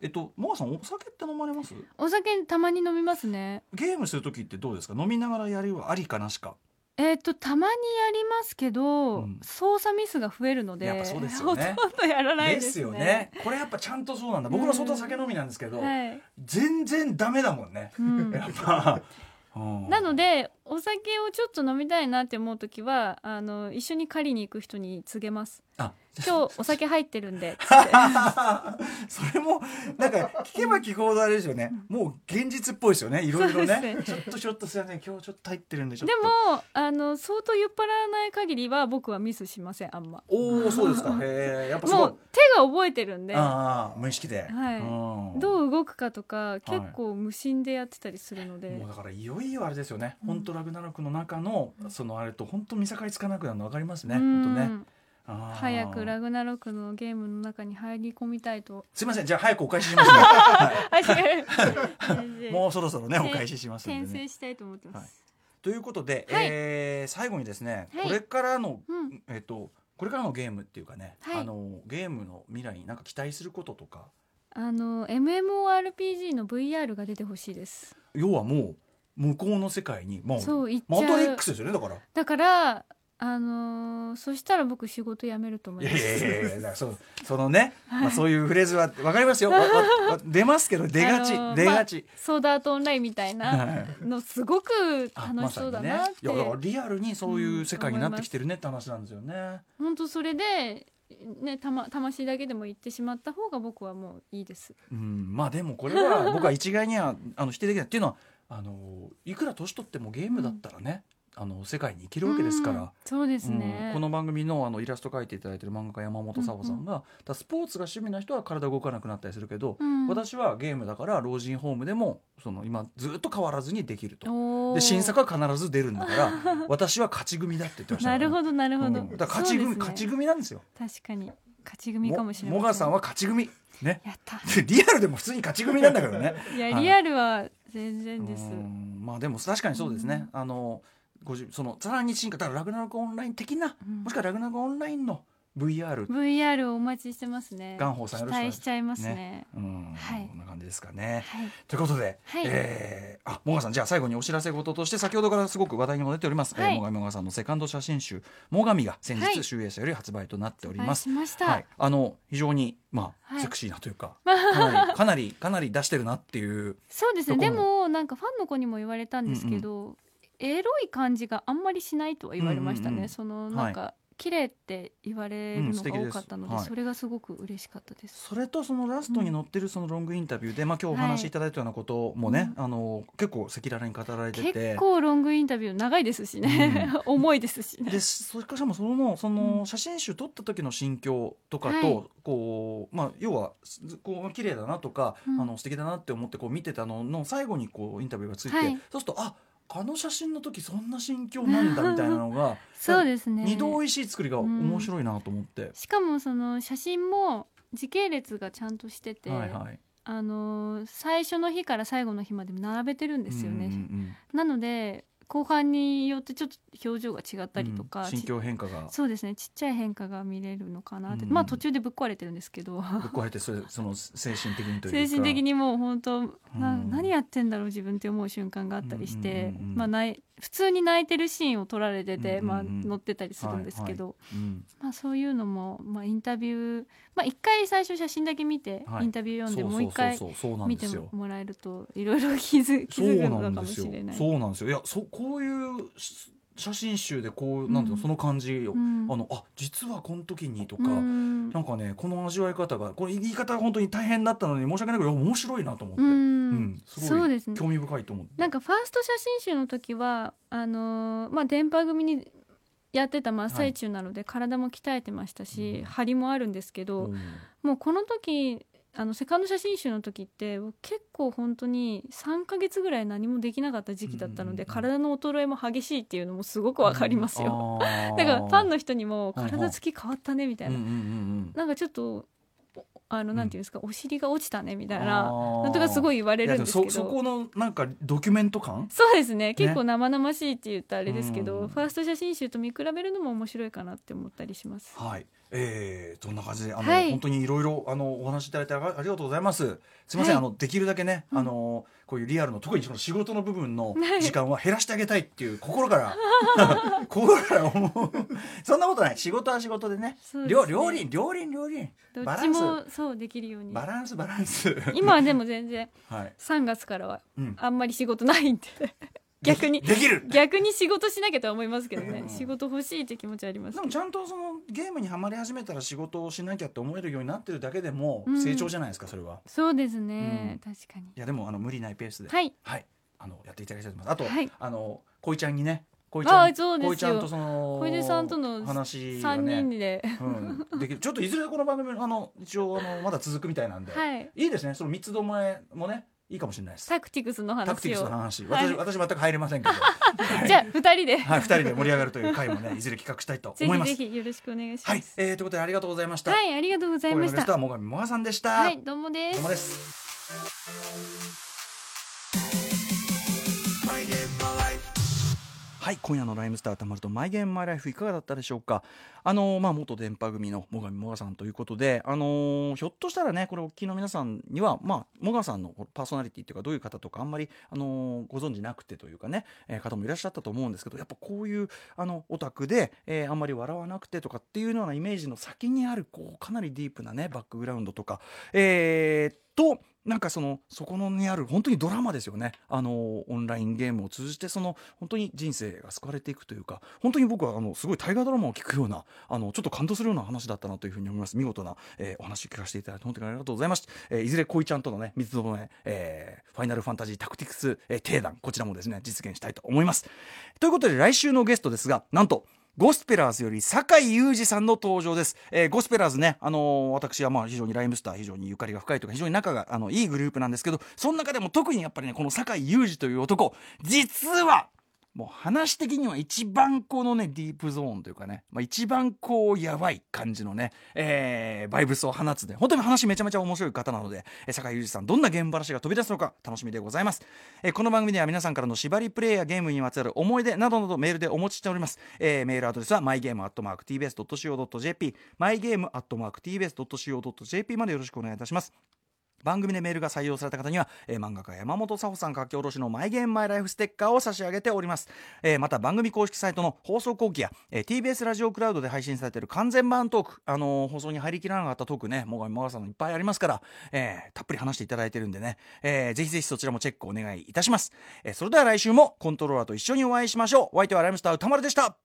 えっとモアさんお酒って飲まれます？お酒たまに飲みますね。ゲームする時ってどうですか？飲みながらやるはありかなしか。えっ、とたまにやりますけど、うん。操作ミスが増えるのでやっぱそうですよね。ほとんどやらないでですすねよね。これやっぱちゃんとそうなんだ。僕も相当酒飲みなんですけど、はい、全然ダメだもんね、うん。やっぱ、うん。なのでお酒をちょっと飲みたいなって思う時はあの一緒に狩りに行く人に告げます。あ今日お酒入ってるんで (laughs) それもなんか聞けば聞くほどあれですよね。もう現実っぽいですよね。いろいろね。そうちょっとちょっとすいません今日ちょっと入ってるんでちょっでともあの相当酔っ払わない限りは僕はミスしませんあんま。おおそうですか。へえやっぱもう手が覚えてるんで。ああ無意識で、はい。うん。どう動くかとか結構無心でやってたりするので、もうだからいよいよあれですよね、本当ラグナロクの中のそのあれと本当見境つかなくなるの分かりますね、うん。本当ね早くラグナロクのゲームの中に入り込みたいと。すいませんじゃあ早くお返ししますね、(laughs) はい、(laughs) もうそろそろねお返ししますん転でね。生したいと思ってます、ということで、はい。えー最後にですね、はい。これからの、うん。えっ、とこれからのゲームっていうかね、はい。あのゲームの未来になんか期待することとか。あの MMORPG の VR が出てほしいです。要はもう向こうの世界にもうそう言っちマトリックスですよねだから。だからあのーそしたら僕仕事辞めると思います。いやいやいやいや (laughs) だからそうそのね、まあ、そういうフレーズはわかりますよ。わわわ出ますけど (laughs) 出がち、あのー出がち、ソードアートオンラインみたいなのすごくあ楽しそうだなって、まさにね、いやだからリアルにそういう世界になってきてるねって話なんですよね。本当それでねたま魂だけでも言ってしまった方が僕はもういいです。うん、まあでもこれは僕は一概にはあの否定できない。っていうのはあのいくら年取ってもゲームだったらね、あの世界に生きるわけですから、う、そうですね、うん、この番組のあのイラスト描いていただいてる漫画家山本沙帆さんが、うんうん、スポーツが趣味な人は体動かなくなったりするけど、うん、私はゲームだから老人ホームでもその今ずっと変わらずにできると。で新作は必ず出るんだから (laughs) 私は勝ち組だって言ってました、ね、なるほどなるほど、だから勝ち組、ね、勝ち組なんですよ。確かに勝ち組かもしれない、ね、もがさんは勝ち組。ね。やった。(laughs) リアルでも普通に勝ち組なんだけどね。いや、はい、リアルは全然です。まあでも確かにそうですね、あの50そのさらに進化だラグナロクオンライン的な、うん、もしくはラグナロクオンラインの VR VR をお待ちしてますね。元宝さんよろしくお願いしちゃいますね。ねうん、はい、こんな感じですかね。はい、ということで、はい、えー、あ、もがさんじゃあ最後にお知らせ事として先ほどからすごく話題にも出ております。はい、えー、モガミモガさんのセカンド写真集もがみが先日集英社より発売となっております。はい、ししはい、あの非常にまあ、はい、セクシーなというか、(laughs) はい、かなりかなり出してるなっていう。そうですね。でもなんかファンの子にも言われたんですけど。うんうんエロい感じがあんまりしないとは言われましたね、うんうんうん。そのなんか、綺麗って言われるのが多かったので,、うんですはい。それがすごく嬉しかったです。それとそのラストに載ってるそのロングインタビューで、まあ今日お話しいただいたようなこともね、あの結構赤裸々に語られてて。結構ロングインタビュー長いですしね、(laughs) 重いですしね。でそれからもそのそうのん写真集撮った時の心境とかと、はい。こうまあ要はすこう綺麗だなとか、うん。あの素敵だなって思ってこう見てたのの最後にこうインタビューがついて、はい。そうするとああの写真の時そんな心境なんだみたいなのが (laughs) そうですね。二度おいしい作りがうん面白いなと思って、しかもその写真も時系列がちゃんとしてて、はいはい。あのー最初の日から最後の日まで並べてるんですよね。うんうん。なので後半によってちょっと表情が違ったりとか、うん心境変化が。そうですねちっちゃい変化が見れるのかなって、うん。まあ途中でぶっ壊れてるんですけど。ぶっ壊れてそれその精神的にというか。精神的にもう本当なうん。何やってんだろう自分って思う瞬間があったりして、うんうんうんうんまあない普通に泣いてるシーンを撮られてて、まあ、載ってたりするんですけど、うん。まあ、そういうのも、まあ、インタビュー、まあ、一回最初写真だけ見て、はい。インタビュー読んでもう一回見てもらえるといろいろ気づ気づくのかもしれない。そうなんですよ。いやそこういうし写真集でこうなんていうの、うん。その感じを、うん。あのあ実はこの時にとか、うん。なんかねこの味わい方がこれ言い方が本当に大変だったのに申し訳ないけど面白いなと思って、うん。うんすごいね。興味深いと思って。なんかファースト写真集の時はあのーまあ電波組にやってた真っ最中なので、体も鍛えてましたし、うん。張りもあるんですけど、うん。もうこの時あのセカンド写真集の時って結構本当に3ヶ月ぐらい何もできなかった時期だったので、うん体の衰えも激しいっていうのもすごくわかりますよ、あー。(laughs) だからファンの人にも体つき変わったねみたいな、うんうんうんなんかちょっとおあのなんていうんですか、お尻が落ちたねみたいうんななんとかすごい言われるんですけど。そそこのなんかドキュメント感そうですね。結構生々しいって言ったらあれですけど、うん。ファースト写真集と見比べるのも面白いかなって思ったりします。はいえー、そんな感じであの、はい本当にいろいろあのお話しいただいてあありがとうございます。すみません、はいあのできるだけね、あのこういうリアルの特にその仕事の部分の時間は減らしてあげたいっていう心から (laughs) (laughs) 心から思う。そんなことない。仕事は仕事でね。ですね両両輪両輪両輪どっちバランスもそうできるようにバランスバランス。今はでも全然 (laughs) はい。3月からはうん。あんまり仕事ないんで逆にできる。逆に仕事しなきゃとは思いますけどね、うん。仕事欲しいって気持ちありますでもちゃんとそのゲームにはまり始めたら仕事をしなきゃって思えるようになってるだけでもうん。成長じゃないですか、それは。そうですね、確かに。いやでもあの無理ないペースで、はい。はい、あのやっていただきたいと思います。あと、はい。あの恋ちゃんにね、恋ちゃん、あそうですよ。恋ちゃんとその小出さんとの話が3ね。人、で、うん、できる。ちょっといずれこの番組あの一応あのまだ続くみたいなんで、はい。いいですね。その三つどもえもねいいかもしれないです。タクティクスのタクティクスの話、はい。私私全く入れませんけど、は (laughs) いじゃあ2人で、はい、二人で盛り上がるという回もねいずれ企画したいとぜ思います。ひぜひよろしくお願いしはい、ますえー、ということでありがとうございました。はい、ありがとうございまし今夜のゲストたは最上もがさんでした。はいどうもです。どうもです。はい今夜の「ライムスターたまるとマイゲームマイライフ」いかがだったでしょうか？あのまあ元電波組の最上もがさんということであのひょっとしたらねこれお聞きの皆さんにはまあもがさんのパーソナリティっていうかどういう方とかあんまり、あのご存知なくてというかね、えー方もいらっしゃったと思うんですけどやっぱこういうあのオタクで、えーあんまり笑わなくてとかっていうようなイメージの先にあるこうかなりディープなねバックグラウンドとか、えーとなんかそのそこのにある本当にドラマですよね。あのオンラインゲームを通じてその本当に人生が救われていくというか本当に僕はあのすごい大河ドラマを聞くようなあのちょっと感動するような話だったなというふうに思います。見事な、えーお話聞かせていただいて本当にありがとうございました、えーいずれ恋ちゃんとのね三つどもえーファイナルファンタジータクティクス、えー、定談こちらもですね実現したいと思います。ということで来週のゲストですがなんとゴスペラーズより酒井裕二さんの登場です。えーゴスペラーズね、あのー私はまあ非常にライムスター非常にゆかりが深いとか非常に仲があのいいグループなんですけど、その中でも特にやっぱりね、この酒井裕二という男、実はもう話的には一番このね、ディープゾーンというかね、まあ、一番こうやばい感じのね、えーバイブスを放つね、本当に話めちゃめちゃ面白い方なので、えー酒井裕二さんどんな現場話が飛び出すのか楽しみでございます。えーこの番組では皆さんからの縛りプレイやゲームにまつわる思い出などなどメールでお持ちしております。えーメールアドレスは mygame.tbs.co.jp mygame.tbs.co.jp までよろしくお願いいたします。番組でメールが採用された方には、えー漫画家山本佐穂さん書き下ろしのマイゲームマイライフステッカーを差し上げております。えーまた番組公式サイトの放送後期や、えー TBS ラジオクラウドで配信されている完全版トーク、あのー放送に入りきらなかったトークね、もがみもがさんのいっぱいありますから、えーたっぷり話していただいてるんでね、えーぜひぜひそちらもチェックお願いいたします。えーそれでは来週もコントローラーと一緒にお会いしましょう。お相手はライムスター歌丸でした。